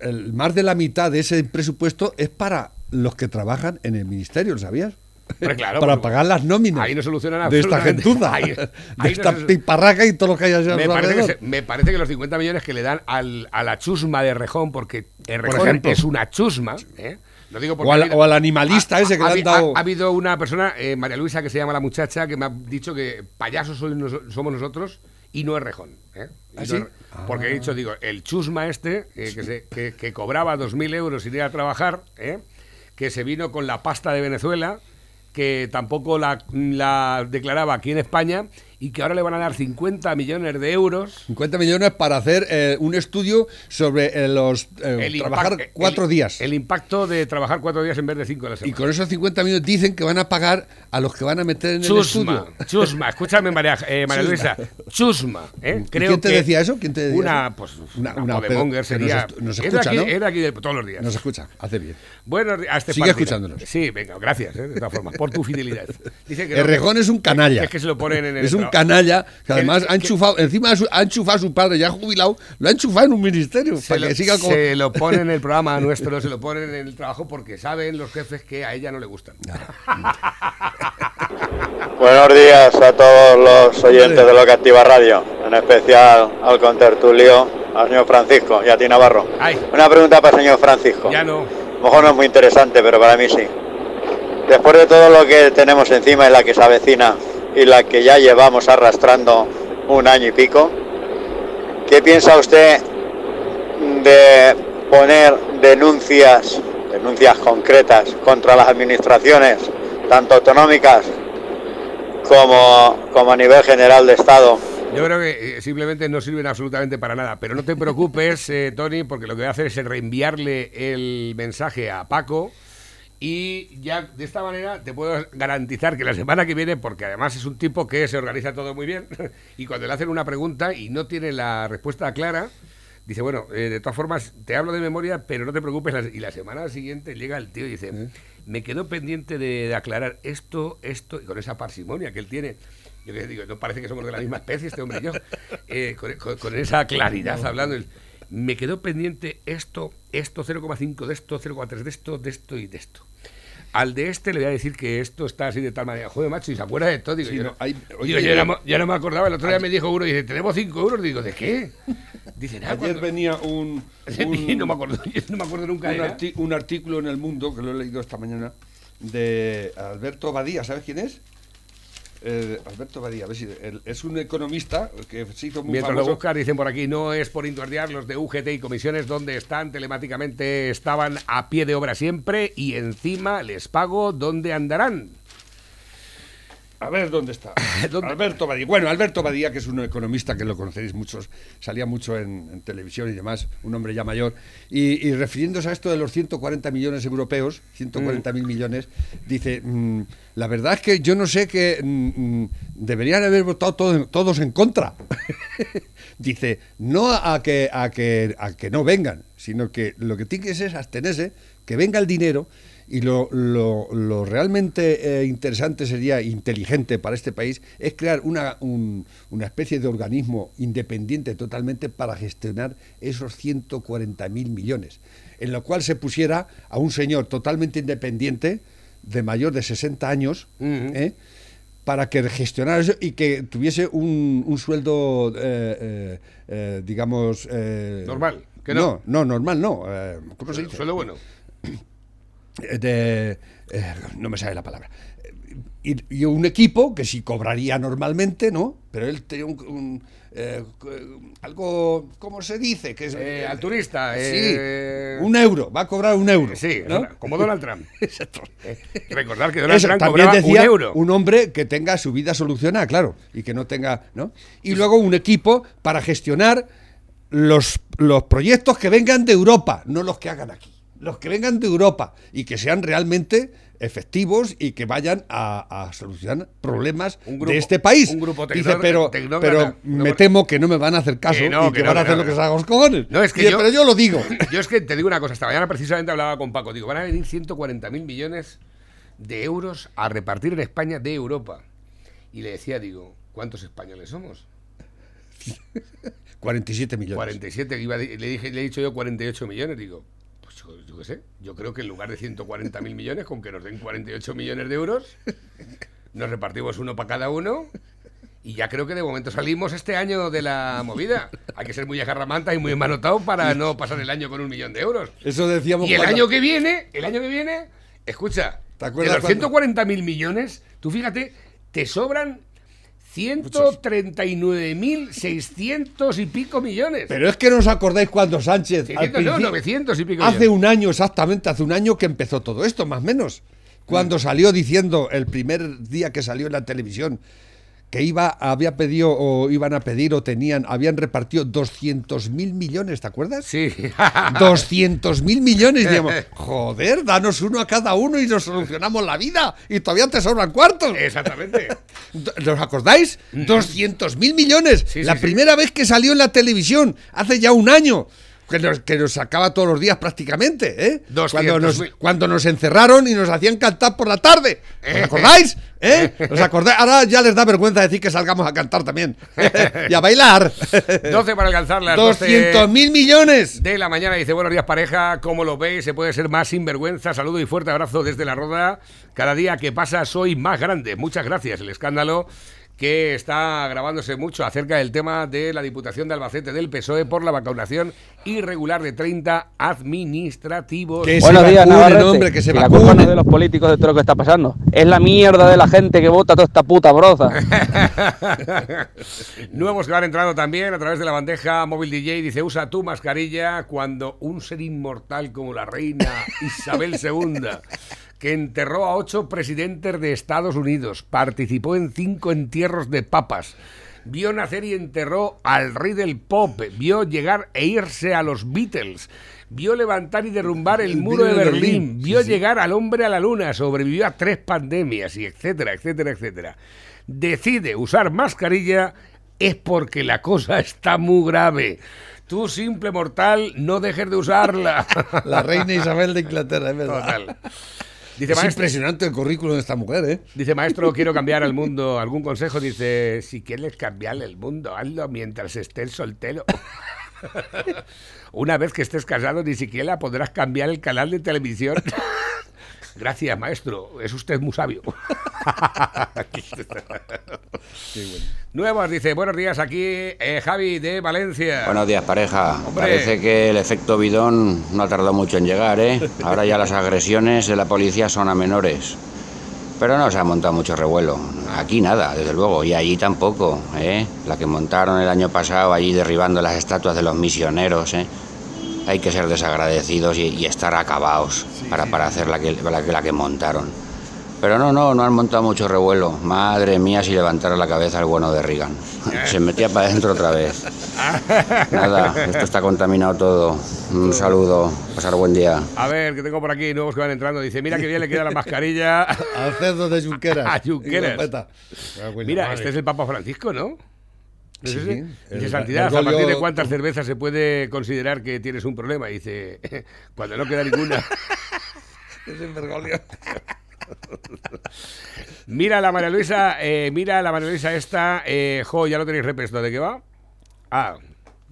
el, más de la mitad de ese presupuesto es para los que trabajan en el ministerio, ¿lo sabías?
Claro,
para
porque-
pagar las nóminas
Ahí no solucionan
de esta gentuza, [laughs]
ahí-
de
ahí no
esta
se-
piparraca y todo lo que hay allá
Me parece, que
alrededor.
se- me parece que los 50 millones que le dan al, a la chusma de Rejón, porque Rejón
ejemplo.
es una chusma, ¿eh? No digo porque
O al-
ha habido-
o al animalista ese que le han dado-
Ha, habido una persona, eh, María Luisa, que se llama la muchacha, que me ha dicho que payasos somos nosotros y no es Rejón. ¿eh?
¿Ah,
no es- Porque he dicho, digo, el chusma este, eh, que, se- que- que cobraba 2.000 euros ir a trabajar, ¿eh? que se vino con la pasta de Venezuela, que tampoco la, la declaraba aquí en España y que ahora le van a dar 50 millones de euros
50 millones para hacer eh, un estudio sobre eh, los eh,
El
trabajar
impact-
cuatro
el-
días.
El impacto de trabajar cuatro días en vez de cinco a la
y
semana.
con esos 50 millones dicen que van a pagar a los que van a meter en
Chusma,
el estudio.
chusma, escúchame María, María
Chusma.
Luisa, chusma, ¿eh?
¿Y
Creo
quién te
que
decía eso? ¿Quién te decía
una,
eso?
pues,
Una-
una,
una nos
sería.
nos
Era
escucha,
aquí-
¿no?
era aquí de todos los días.
Nos escucha, hace bien.
Buenos días. Este
Sigue escuchándonos.
Sí, venga, gracias, eh, de todas formas, por tu fidelidad. [laughs] Dice que
El
no,
Rejón es un canalla.
es que se lo ponen en el
Es un
tra-
canalla que además ha enchufado, encima ha su- ha enchufado a su padre ya jubilado, lo ha enchufado en un ministerio
Se
para
lo,
que siga como.
se lo ponen en el [laughs] programa nuestro, se lo ponen en el trabajo porque saben los jefes que a ella no le gustan. [laughs]
Buenos días a todos los oyentes de Lo que Activa Radio, en especial al contertulio, al señor Francisco y a ti Navarro.
Ay,
Una pregunta para el señor Francisco.
ya no.
A lo mejor no es muy interesante, pero para mí sí. Después de todo lo que tenemos encima y la que se avecina y la que ya llevamos arrastrando un año y pico, ¿qué piensa usted de poner denuncias, denuncias concretas contra las administraciones, tanto autonómicas como, como a nivel general de Estado?
Yo creo que eh, simplemente no sirven absolutamente para nada. Pero no te preocupes, eh, Tony, porque lo que voy a hacer es reenviarle el mensaje a Paco. Y ya de esta manera te puedo garantizar que la semana que viene, porque además es un tipo que se organiza todo muy bien, [laughs] y cuando le hacen una pregunta y no tiene la respuesta clara, dice, bueno, eh, de todas formas, te hablo de memoria, pero no te preocupes. Y la semana siguiente llega el tío y dice, me quedo pendiente de, de aclarar esto, esto, y con esa parsimonia que él tiene. Yo que digo, no parece que somos de la misma especie este hombre y yo. [laughs] Eh, con, con- con esa claridad hablando. el, me quedó pendiente esto, esto 0,5 de esto, 0,3 de esto, de esto y de esto. Al de este le voy a decir que esto está así de tal manera. Joder, macho, y se acuerda de todo. Digo,
Sí,
yo,
no, hay-
digo,
oye,
yo ya no, ya no me acordaba. El otro día me dijo uno, dice, tenemos 5 euros. Digo, ¿de qué? [laughs] Dice, nada,
Ayer
cuando-
venía un, [laughs]
no me acuerdo, [laughs] no me acuerdo nunca
un,
nada.
arti- un artículo en El Mundo, que lo he leído esta mañana, de Alberto Badía, ¿sabes quién es? Eh, Alberto Badía, a ver si el- es un economista que se hizo muy
Mientras lo buscan, dicen por aquí, no es por intordiar los de UGT y comisiones donde están telemáticamente, estaban a pie de obra siempre y encima les pago donde andarán.
A ver dónde está. [laughs] Alberto Badía. Bueno, Alberto Badía, que es un economista que lo conoceréis muchos, salía mucho en, en televisión y demás, un hombre ya mayor, y, y refiriéndose a esto de los 140 millones europeos, 140 mil millones, dice, mm, la verdad es que yo no sé que mm, mm, deberían haber votado todo- todos en contra. [laughs] dice, no a que, a, que, a que no vengan, sino que lo que tiene que es abstenerse, que venga el dinero y lo, lo- lo realmente eh, interesante sería, inteligente para este país, es crear una, un- una especie de organismo independiente totalmente para gestionar esos 140 mil millones, en lo cual se pusiera a un señor totalmente independiente, de mayor de 60 años, ¿eh? para que gestionara eso y que tuviese un, un sueldo, eh, digamos...
Normal, que no.
no, normal no. ¿Cómo se dice?
Sueldo bueno. [clears throat]
Eh, de, eh, no me sale la palabra. Eh, Y, y un equipo que sí cobraría normalmente, ¿no? Pero él tenía un, un, eh, algo, ¿cómo se dice? Que es,
Eh, al turista,
Sí, un euro, va a cobrar un euro.
Sí,
¿no?
como Donald Trump. [laughs] Recordar que Donald
Eso,
Trump
también
cobraba
decía
un euro.
un hombre que tenga su vida solucionada, claro, y que no tenga, ¿no? Y luego un equipo para gestionar los, los proyectos que vengan de Europa, no los que hagan aquí, los que vengan de Europa y que sean realmente efectivos y que vayan a, a solucionar problemas
grupo-
de este país.
un grupo
Dice, pero, pero me temo que no me van a hacer caso
Que no,
y que,
que no,
van a hacer
no,
lo que se haga los cojones.
No, es que
Dice,
yo,
pero yo lo digo. [laughs]
Yo es que te digo una cosa, esta mañana precisamente hablaba con Paco, digo, van a venir 140 mil millones de euros a repartir en España de Europa. Y le decía, digo, ¿cuántos españoles somos? [laughs]
47 millones.
47, iba a di- le, dije, le he dicho yo 48 millones, digo, yo, yo qué sé, yo creo que en lugar de 140.000 millones, con que nos den 48 millones de euros, nos repartimos uno para cada uno y ya creo que de momento salimos este año de la movida. Hay que ser muy agarramanta y muy manotado para no pasar el año con un millón de euros.
Eso decíamos
Y el
cuando-
año que viene, el año que viene, escucha, de
acuerdas
los
cuando-
140.000 millones, tú fíjate, te sobran 139.600 y pico millones.
Pero es que no os acordáis cuando Sánchez. al
600 no,
principio-
900 y pico
Hace
millones.
un año, exactamente, hace un año que empezó todo esto, más o menos. Cuando salió diciendo el primer día que salió en la televisión que iba, había pedido o iban a pedir o tenían, habían repartido 200 mil millones, ¿te acuerdas?
Sí. [laughs]
200 mil millones. Digamos, [laughs] joder, danos uno a cada uno y nos solucionamos la vida. Y todavía te sobran cuartos.
Exactamente. [laughs]
¿Os acordáis? 200 mil millones.
Sí,
la
sí, sí.
primera vez que salió en la televisión, hace ya un año. Que nos, que nos sacaba todos los días prácticamente, ¿eh?
200
Cuando nos, cuando nos encerraron y nos hacían cantar por la tarde. ¿Os acordáis? [laughs] ¿Eh? ¿Os acordáis? Ahora ya les da vergüenza decir que salgamos a cantar también. [laughs] y a bailar. [laughs]
12 para alcanzar las
200 mil millones.
de la mañana. Dice, buenos días pareja, ¿cómo lo veis? Se puede ser más sinvergüenza. Saludo y fuerte abrazo desde la roda. Cada día que pasa soy más grande. Muchas gracias. El escándalo que está grabándose mucho acerca del tema de la Diputación de Albacete del PSOE por la vacunación irregular de 30 administrativos.
Que
Buenos días, Navarrete.
hombre, que se
la culpa no
vacunen.
es de los políticos de todo lo que está pasando. Es la mierda de la gente que vota toda esta puta broza. [laughs]
Nuevos que van entrando también a través de la bandeja móvil DJ. Dice, usa tu mascarilla cuando un ser inmortal como la reina Isabel II, que enterró a ocho presidentes de Estados Unidos, participó en cinco entierros de papas, vio nacer y enterró al rey del pop, vio llegar e irse a los Beatles. Vio levantar y derrumbar el,
El
muro de Berlín,
sí,
vio
sí.
llegar al hombre a la luna, sobrevivió a tres pandemias y etcétera, etcétera, etcétera. Decide usar mascarilla es porque la cosa está muy grave. Tú, simple mortal, no dejes de usarla. [laughs]
La reina Isabel de Inglaterra, es verdad.
Total. Dice
es
maestro,
impresionante el currículum de esta mujer, ¿eh?
dice maestro, quiero cambiar al mundo. ¿Algún consejo? Dice, si quieres cambiar el mundo, hazlo mientras estés soltero. [laughs] Una vez que estés casado, ni siquiera podrás cambiar el canal de televisión. [laughs] Gracias, maestro. Es usted muy sabio. [laughs] Nuevos, dice, buenos días, aquí eh, Javi de Valencia.
Buenos días, pareja.
Hombre.
Parece que el efecto bidón no ha tardado mucho en llegar, ¿eh? [laughs] Ahora ya las agresiones de la policía son a menores. Pero no se ha montado mucho revuelo. Aquí nada, desde luego, y allí tampoco, ¿eh? La que montaron el año pasado allí derribando las estatuas de los misioneros, ¿eh? Hay que ser desagradecidos y, y estar acabados para, para hacer la que, la, que- la que montaron. Pero no, no, no han montado mucho revuelo. Madre mía, si levantaron la cabeza el bueno de Reagan. Se metía para adentro otra vez. [laughs] Nada, esto está contaminado todo. Un saludo, pasar buen día.
A ver, que tengo por aquí nuevos que van entrando. Dice, mira que bien le queda la mascarilla [laughs]
Al cerdo de Junqueras. [laughs]
a Junqueras.
Peta.
Mira, este es el Papa Francisco, ¿no? ¿No es
Sí, el-
Dice Santidad, ¿a partir de cuántas cervezas se puede considerar que tienes un problema? Dice, cuando no queda ninguna.
Es.
Mira la María Luisa, eh, mira la María Luisa esta, eh, jo, ya lo tenéis repesto, ¿de qué va? Ah,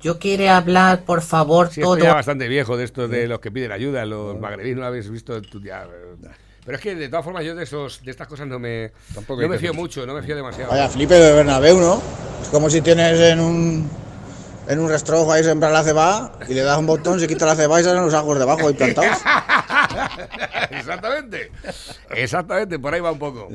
Yo quiero hablar, por favor,
sí, esto
todo.
ya bastante viejo de estos de los que piden ayuda, los magrebíes, no lo habéis visto tú ya. eh. Pero es que de todas formas yo de esos de estas cosas no me
Tampoco
no me fío
mucho.
no me fío demasiado.
Vaya flipe de Bernabéu, ¿no? Es como si tienes en un en un rastrojo ahí sembrar la ceba y le das un botón, se quita la ceba y salen los ajos debajo ahí plantados. [laughs]
Exactamente. Exactamente, por ahí va un poco.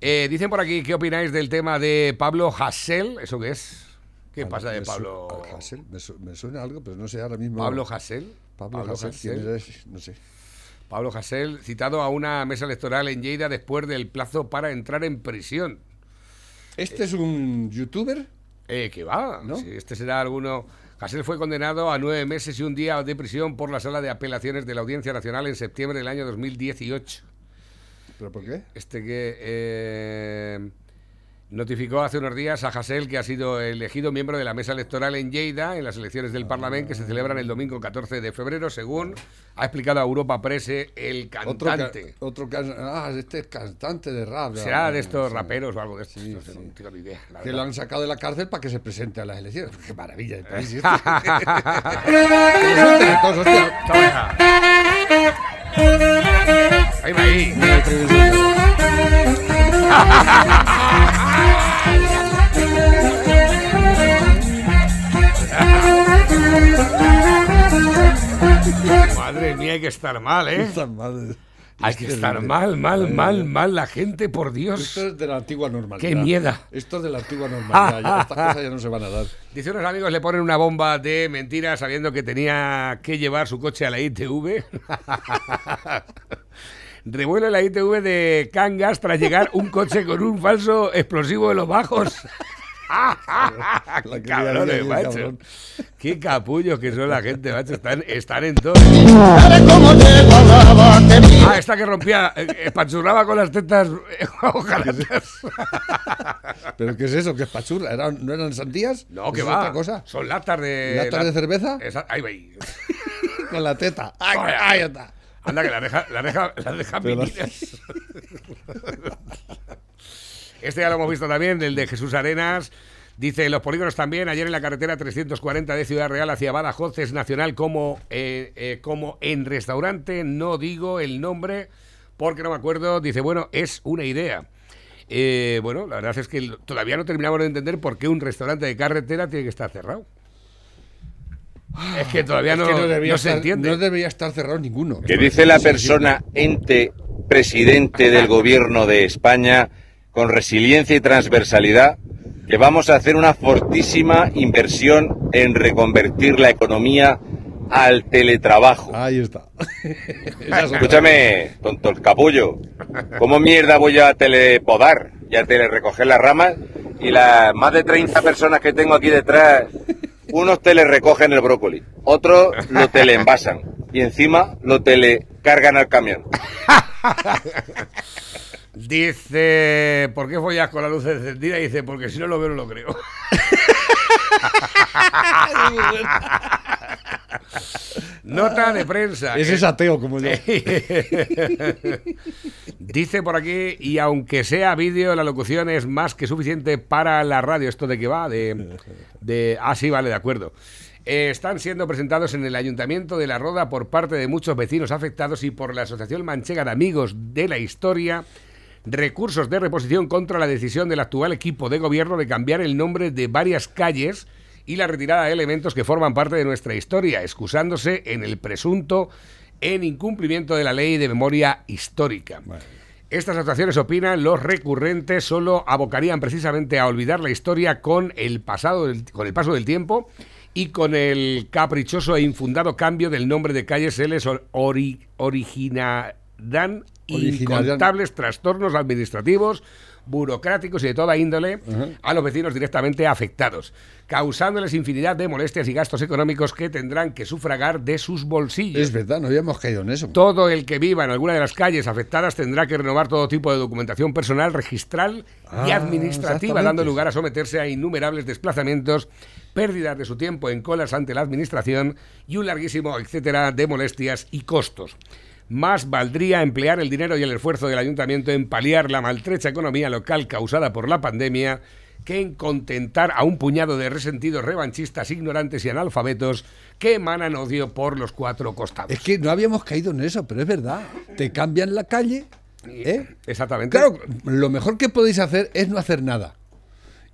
Eh, dicen por aquí, ¿qué opináis del tema de Pablo Hassel? ¿Eso qué es? ¿Qué pasa de Pablo
Hasél, me, su- me suena algo, pero no sé ahora mismo.
Pablo Hassel?
Pablo, ¿quién es? No sé.
Pablo Hassel, citado a una mesa electoral en Lleida después del plazo para entrar en prisión.
¿Este es un youtuber?
Eh, que va, Sí, este será alguno. Hassel fue condenado a nueve meses y un día de prisión por la sala de apelaciones de la Audiencia Nacional en septiembre del año 2018.
¿Pero por qué?
Este que. eh, notificó hace unos días a Hassel que ha sido elegido miembro de la mesa electoral en Lleida en las elecciones del Parlamento que se celebran el domingo 14 de febrero, según ha explicado a Europa Press el
Otro, ca-
cantante.
otro ca- ah, este es cantante de rap.
Será de estos
Sí.
raperos o algo de estos. no sé, no tengo ni idea, la
Que lo han sacado de la cárcel para que se presente a las elecciones. Qué maravilla de país. [laughs] [laughs]
Ahí va ahí. [laughs] Madre mía, hay que estar mal, ¿eh?
Estar mal.
Hay que estar mal, mal, mal, mal la gente, por Dios.
Esto es de la antigua normalidad.
Qué miedo.
Esto es de la antigua normalidad. ya [laughs] estas cosas ya no se van a dar.
Dice unos amigos le ponen una bomba de mentira sabiendo que tenía que llevar su coche a la ITV. [laughs] Revuelo en la ITV de Cangas tras llegar un coche con un falso explosivo en los bajos. [laughs] ¡Qué cabrones, macho! ¡Qué capullos que son la gente, macho! Están, están en todo. Ah, esta que rompía, eh, espachurraba con las tetas [laughs] ojalatas.
¿Pero qué es eso? ¿Qué es pachurra? ¿Eran, ¿No eran sandías?
No, que
¿Es
va.
otra cosa?
Son latas de...
¿Latas de cerveza?
Esa- ahí va ahí. [laughs]
Con la teta. ¡Ay,
Vaya.
ay, está!
Anda, que la deja, la deja, la deja. [laughs] Este ya lo hemos visto también, el de Jesús Arenas. Dice, los polígonos también, ayer en la carretera 340 de Ciudad Real hacia Badajoz es nacional como, eh, eh, como en restaurante, no digo el nombre porque no me acuerdo, dice, bueno, es una idea. Eh, bueno, la verdad es que todavía no terminamos de entender por qué un restaurante de carretera tiene que estar cerrado. Es que todavía
Es
no,
que debería
no se
estar-
entiende.
No debería estar cerrado ninguno.
que dice la persona ente presidente del gobierno de España con resiliencia y transversalidad que vamos a hacer una fortísima inversión en reconvertir la economía al teletrabajo.
Ahí está. [laughs]
Escúchame, tonto el capullo, ¿cómo mierda voy a telepodar y a telerecoger las ramas? Y las más de 30 personas que tengo aquí detrás, unos telerecogen el brócoli, otros lo teleenvasan y encima lo telecargan al camión. [laughs]
Dice, ¿por qué follas con la luz encendida? Dice, porque si no lo veo, no lo creo. [laughs] [laughs] Nota de prensa.
Ese es ateo como yo. [laughs]
Dice por aquí, y aunque sea vídeo, la locución es más que suficiente para la radio. ¿Esto de qué va? De, de... Ah, sí, vale, de acuerdo. Eh, están siendo presentados en el Ayuntamiento de La Roda por parte de muchos vecinos afectados y por la Asociación Manchega de Amigos de la Historia recursos de reposición contra la decisión del actual equipo de gobierno de cambiar el nombre de varias calles y la retirada de elementos que forman parte de nuestra historia, excusándose en el presunto en incumplimiento de la ley de memoria histórica. Estas actuaciones, opinan los recurrentes, solo abocarían precisamente a olvidar la historia con el, pasado del- con el paso del tiempo y con el caprichoso e infundado cambio del nombre de calles se les or- ori- originarán
Originarán.
incontables trastornos administrativos, burocráticos y de toda índole a los vecinos directamente afectados, causándoles infinidad de molestias y gastos económicos que tendrán que sufragar de sus bolsillos.
Es verdad, no habíamos caído en eso.
Todo el que viva en alguna de las calles afectadas tendrá que renovar todo tipo de documentación personal, registral y
Ah,
administrativa, dando lugar a someterse a innumerables desplazamientos, pérdidas de su tiempo en colas ante la administración y un larguísimo etcétera de molestias y costos. Más valdría emplear el dinero y el esfuerzo del ayuntamiento en paliar la maltrecha economía local causada por la pandemia que en contentar a un puñado de resentidos revanchistas, ignorantes y analfabetos que emanan odio por los cuatro costados.
Es que no habíamos caído en eso, pero es verdad. Te cambian la calle. ¿eh?
Exactamente.
Claro, lo mejor que podéis hacer es no hacer nada.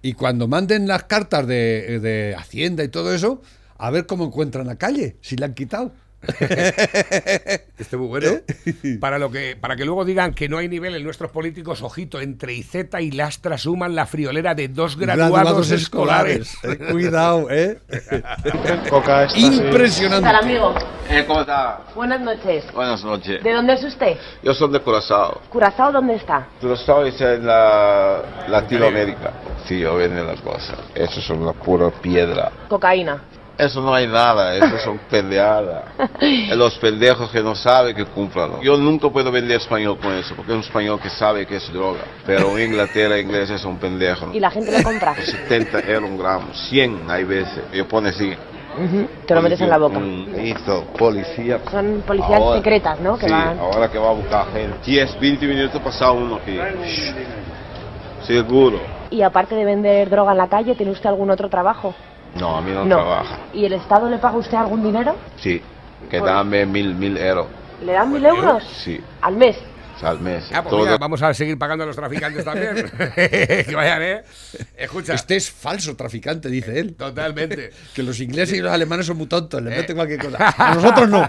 Y cuando manden las cartas de, de Hacienda y todo eso, a ver cómo encuentran la calle, si la han quitado. [laughs]
Este muy bueno.
¿Eh?
Para, lo que, para que luego digan que no hay nivel en nuestros políticos, ojito, entre Izeta y Lastra suman la friolera de dos graduados, escolares.
Eh, Cuidado, ¿eh? [laughs] Impresionante.
¿Qué tal, amigo?
Eh, ¿Cómo está?
Buenas noches.
Buenas noches.
¿De dónde es usted?
Yo soy de Curazao.
¿Curazao dónde está?
Curazao es en la Latinoamérica. Sí, yo venden las cosas. Eso es una pura piedra.
Cocaína.
Eso no hay nada, eso son [laughs] pendejadas. Los pendejos que no saben que cumplan. Yo nunca puedo vender español con eso, porque es un español que sabe que es droga. Pero en Inglaterra, ingleses son pendejos.
Y la gente lo compra.
70 euros un gramo, 100 hay veces. Yo pone así.
Ujú, Te lo metes en la boca.
Mm, Listo, policía.
Son policías
Ahora-
secretas, ¿no? Que
sí,
van.
ahora que va a buscar gente. 10, 20 minutos pasa uno aquí. Seguro.
Y aparte de vender droga en la calle, ¿tiene usted algún otro trabajo?
No, a mí no,
No.
trabaja.
¿Y el Estado le paga a usted algún dinero?
Sí, que dame mil, mil euros.
¿Le dan mil euros
Sí,
al mes?
al mes.
Ah, pues
Todo-
mira, vamos a seguir pagando a los traficantes también. [laughs] que vayan, ¿eh? Escucha.
Este es falso traficante, dice él.
Totalmente. [laughs]
Que los ingleses y los alemanes son muy tontos, le meten cualquier cosa. [laughs] A nosotros no.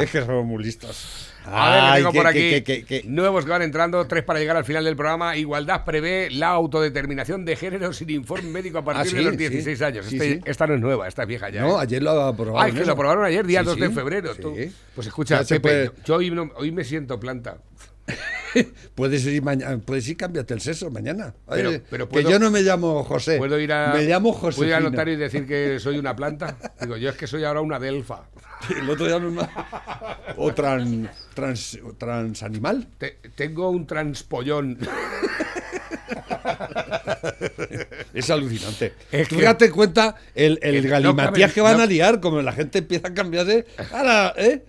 es que somos muy listos.
A ver,
Ay,
tengo por aquí nuevos que van entrando, tres para llegar al final del programa. Igualdad prevé la autodeterminación de género sin informe médico a partir
Ah, sí,
de los
sí.
16 años. Este-
sí.
Esta no es nueva, esta es vieja ya.
No,
¿eh?
ayer lo aprobaron.
Ah, es que lo aprobaron ayer, día
Sí,
2 de febrero. tú. Pues escucha, Pepe,
puede-
yo hoy, no- hoy me siento planta. [laughs]
Puedes ir mañana, puedes ir cámbiate el sexo mañana.
Pero-
que
puedo-
yo no me llamo José.
¿Puedo ir a,
me llamo
¿puedo
José.
ir al notario y decir que soy una planta? Digo, yo es que soy ahora una delfa. [laughs]
El otro día no O tran, trans, transanimal.
Te- tengo un transpollón.
Es alucinante.
Es que-
date cuenta el, el galimatías que van
no-
a liar, como la gente empieza a cambiarse. [laughs] Ahora, ¿eh?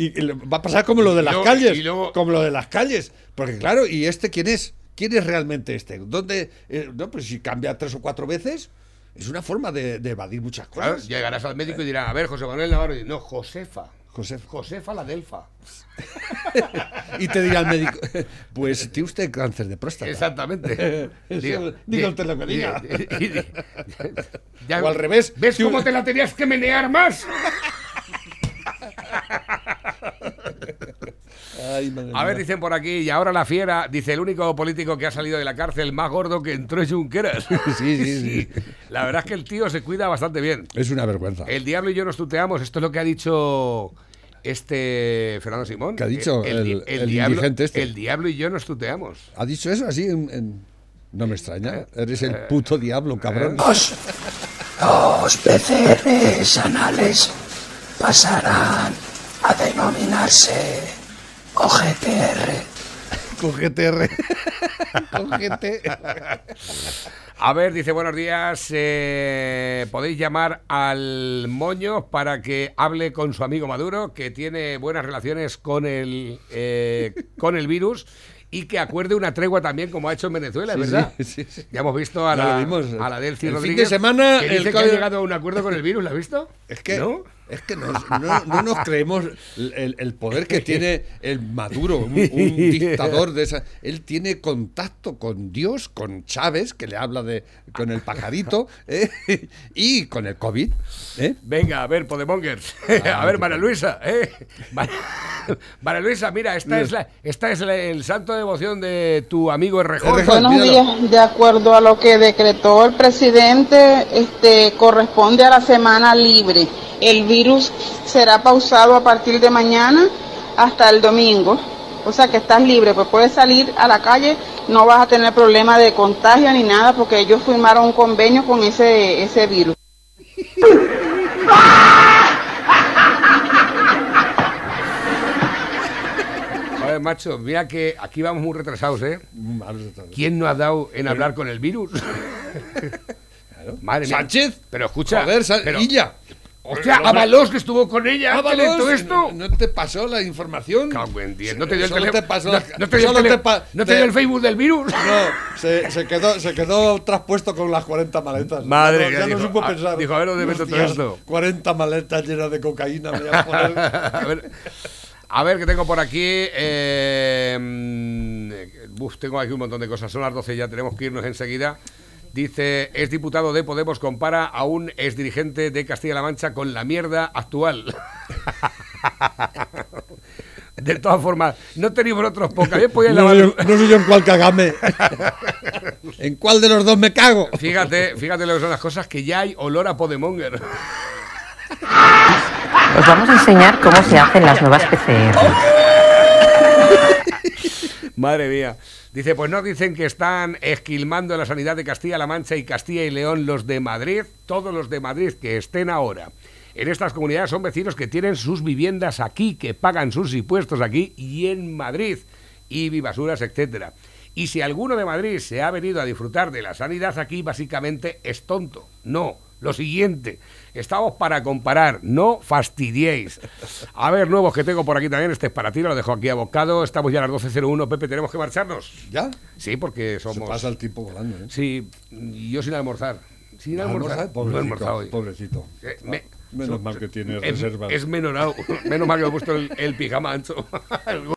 Y, va a pasar como lo de las
luego-
calles.
luego-
Como lo de las calles. Porque claro, ¿y este quién es? ¿Quién es realmente este? ¿Dónde? eh, no, pues si cambia tres o cuatro veces, es una forma de, de evadir muchas
Claro,
cosas.
llegarás al médico y dirán, a ver, José Manuel Navarro. Y, no, Josefa.
Josefa.
Josefa la delfa. [laughs]
Y te dirá el médico, pues tiene usted cáncer de próstata.
Exactamente. [laughs]
Eso,
Diga-
diga usted lo que diga. [laughs] O al revés.
¿Ves cómo te la tenías que menear más?
Ay, madre
A ver,
mía.
dicen por aquí, y ahora la fiera, dice el único político que ha salido de la cárcel más gordo que entró es Junqueras. [laughs]
Sí, [laughs] sí, sí.
La verdad es que el tío se cuida bastante bien.
Es una vergüenza.
El diablo y yo nos tuteamos, esto es lo que ha dicho este Fernando Simón.
¿Qué ha dicho
di-
el- el
diablo,
indigente este?
El diablo y yo nos tuteamos.
¿Ha dicho eso así? en- en- No me extraña. Eres el puto diablo, cabrón.
Los, los PCRs anales pasarán a denominarse OGTR.
Con [laughs] GTR. Con GT.
A ver, dice buenos días. eh, Podéis llamar al moño para que hable con su amigo Maduro, que tiene buenas relaciones con el, eh, con el virus. Y que acuerde una tregua también, como ha hecho en Venezuela,
Sí,
¿verdad?
sí, sí, sí.
Ya hemos visto a
Ya
la,
lo vimos.
a la Delcy
El fin de
Rodríguez.
semana,
que
el
dice que ha llegado a un acuerdo con el virus, ¿la has visto?
Es que,
¿No?
Es que nos- no, no nos creemos el, el poder que tiene el Maduro, un, un [laughs] dictador de esa. Él tiene contacto con Dios, con Chávez, que le habla de con el pajarito, [laughs] ¿eh? y con el COVID. ¿eh?
Venga, a ver, Podemongers. [laughs] a ver, María Luisa. ¿eh? María, María Luisa, mira, esta es, la, esta es la- el santo de devoción de tu amigo Errejón.
Buenos días. De acuerdo a lo que decretó el presidente, este corresponde a la semana libre. El virus será pausado a partir de mañana hasta el domingo. O sea que estás libre, pues puedes salir a la calle, no vas a tener problema de contagio ni nada porque ellos firmaron un convenio con ese ese virus.
A ver, macho, mira que aquí vamos muy retrasados, ¿eh? ¿Quién no ha dado en hablar con el virus? [laughs] Madre mía.
Sánchez.
Pero escucha.
Joder,
pero-
Illa.
Hostia, Ábalos, que estuvo con ella. ¿qué
Ábalos,
lento esto?
¿No te pasó la información?
Cago en diez. No te dio el teléfono. no, no te dio el
solo
tele-
te pa-
no te
te-
dio el Facebook del virus. [laughs]
No, se, se quedó, se quedó traspuesto con las 40 maletas.
Madre
no-
mía,
ya no
dijo,
supo
ah,
pensar.
dijo, a ver dónde meto todo esto.
40 maletas llenas de cocaína. Me voy a poner. [laughs]
a ver, a ver, que tengo por aquí. eh, mm, uf, tengo aquí un montón de cosas. Son las 12 ya, tenemos que irnos enseguida. Dice, es diputado de Podemos, compara a un exdirigente de Castilla-La Mancha con la mierda actual. [laughs] De todas formas, no tenéis vosotros poca. Bien podíais
No, yo- no sé yo en cuál cagame. [laughs] ¿En cuál de los dos me cago?
Fíjate, fíjate lo que son las cosas que ya hay olor a Podemonger.
Os vamos a enseñar cómo se hacen las nuevas PCR. [laughs]
Madre mía. Dice, pues no dicen que están esquilmando la sanidad de Castilla-La Mancha y Castilla y León los de Madrid, todos los de Madrid que estén ahora. En estas comunidades son vecinos que tienen sus viviendas aquí, que pagan sus impuestos aquí y en Madrid, y vivasuras, etcétera. Y si alguno de Madrid se ha venido a disfrutar de la sanidad aquí, básicamente es tonto. No, lo siguiente, estamos para comparar, no fastidiéis. A ver, nuevos que tengo por aquí también, este es para ti, lo dejo aquí abocado. Estamos ya a las 12.01, Pepe, ¿tenemos que marcharnos?
¿Ya?
Sí, porque somos...
Se pasa el tiempo volando, ¿eh?
Sí, yo sin almorzar. Sin almorzar,
Pobrecito,
no he almorzado hoy.
pobrecito.
Eh, me-
Menos mal que tiene
es,
reservas.
es menorado. [laughs] Menos mal que he puesto el, el pijama ancho. [laughs]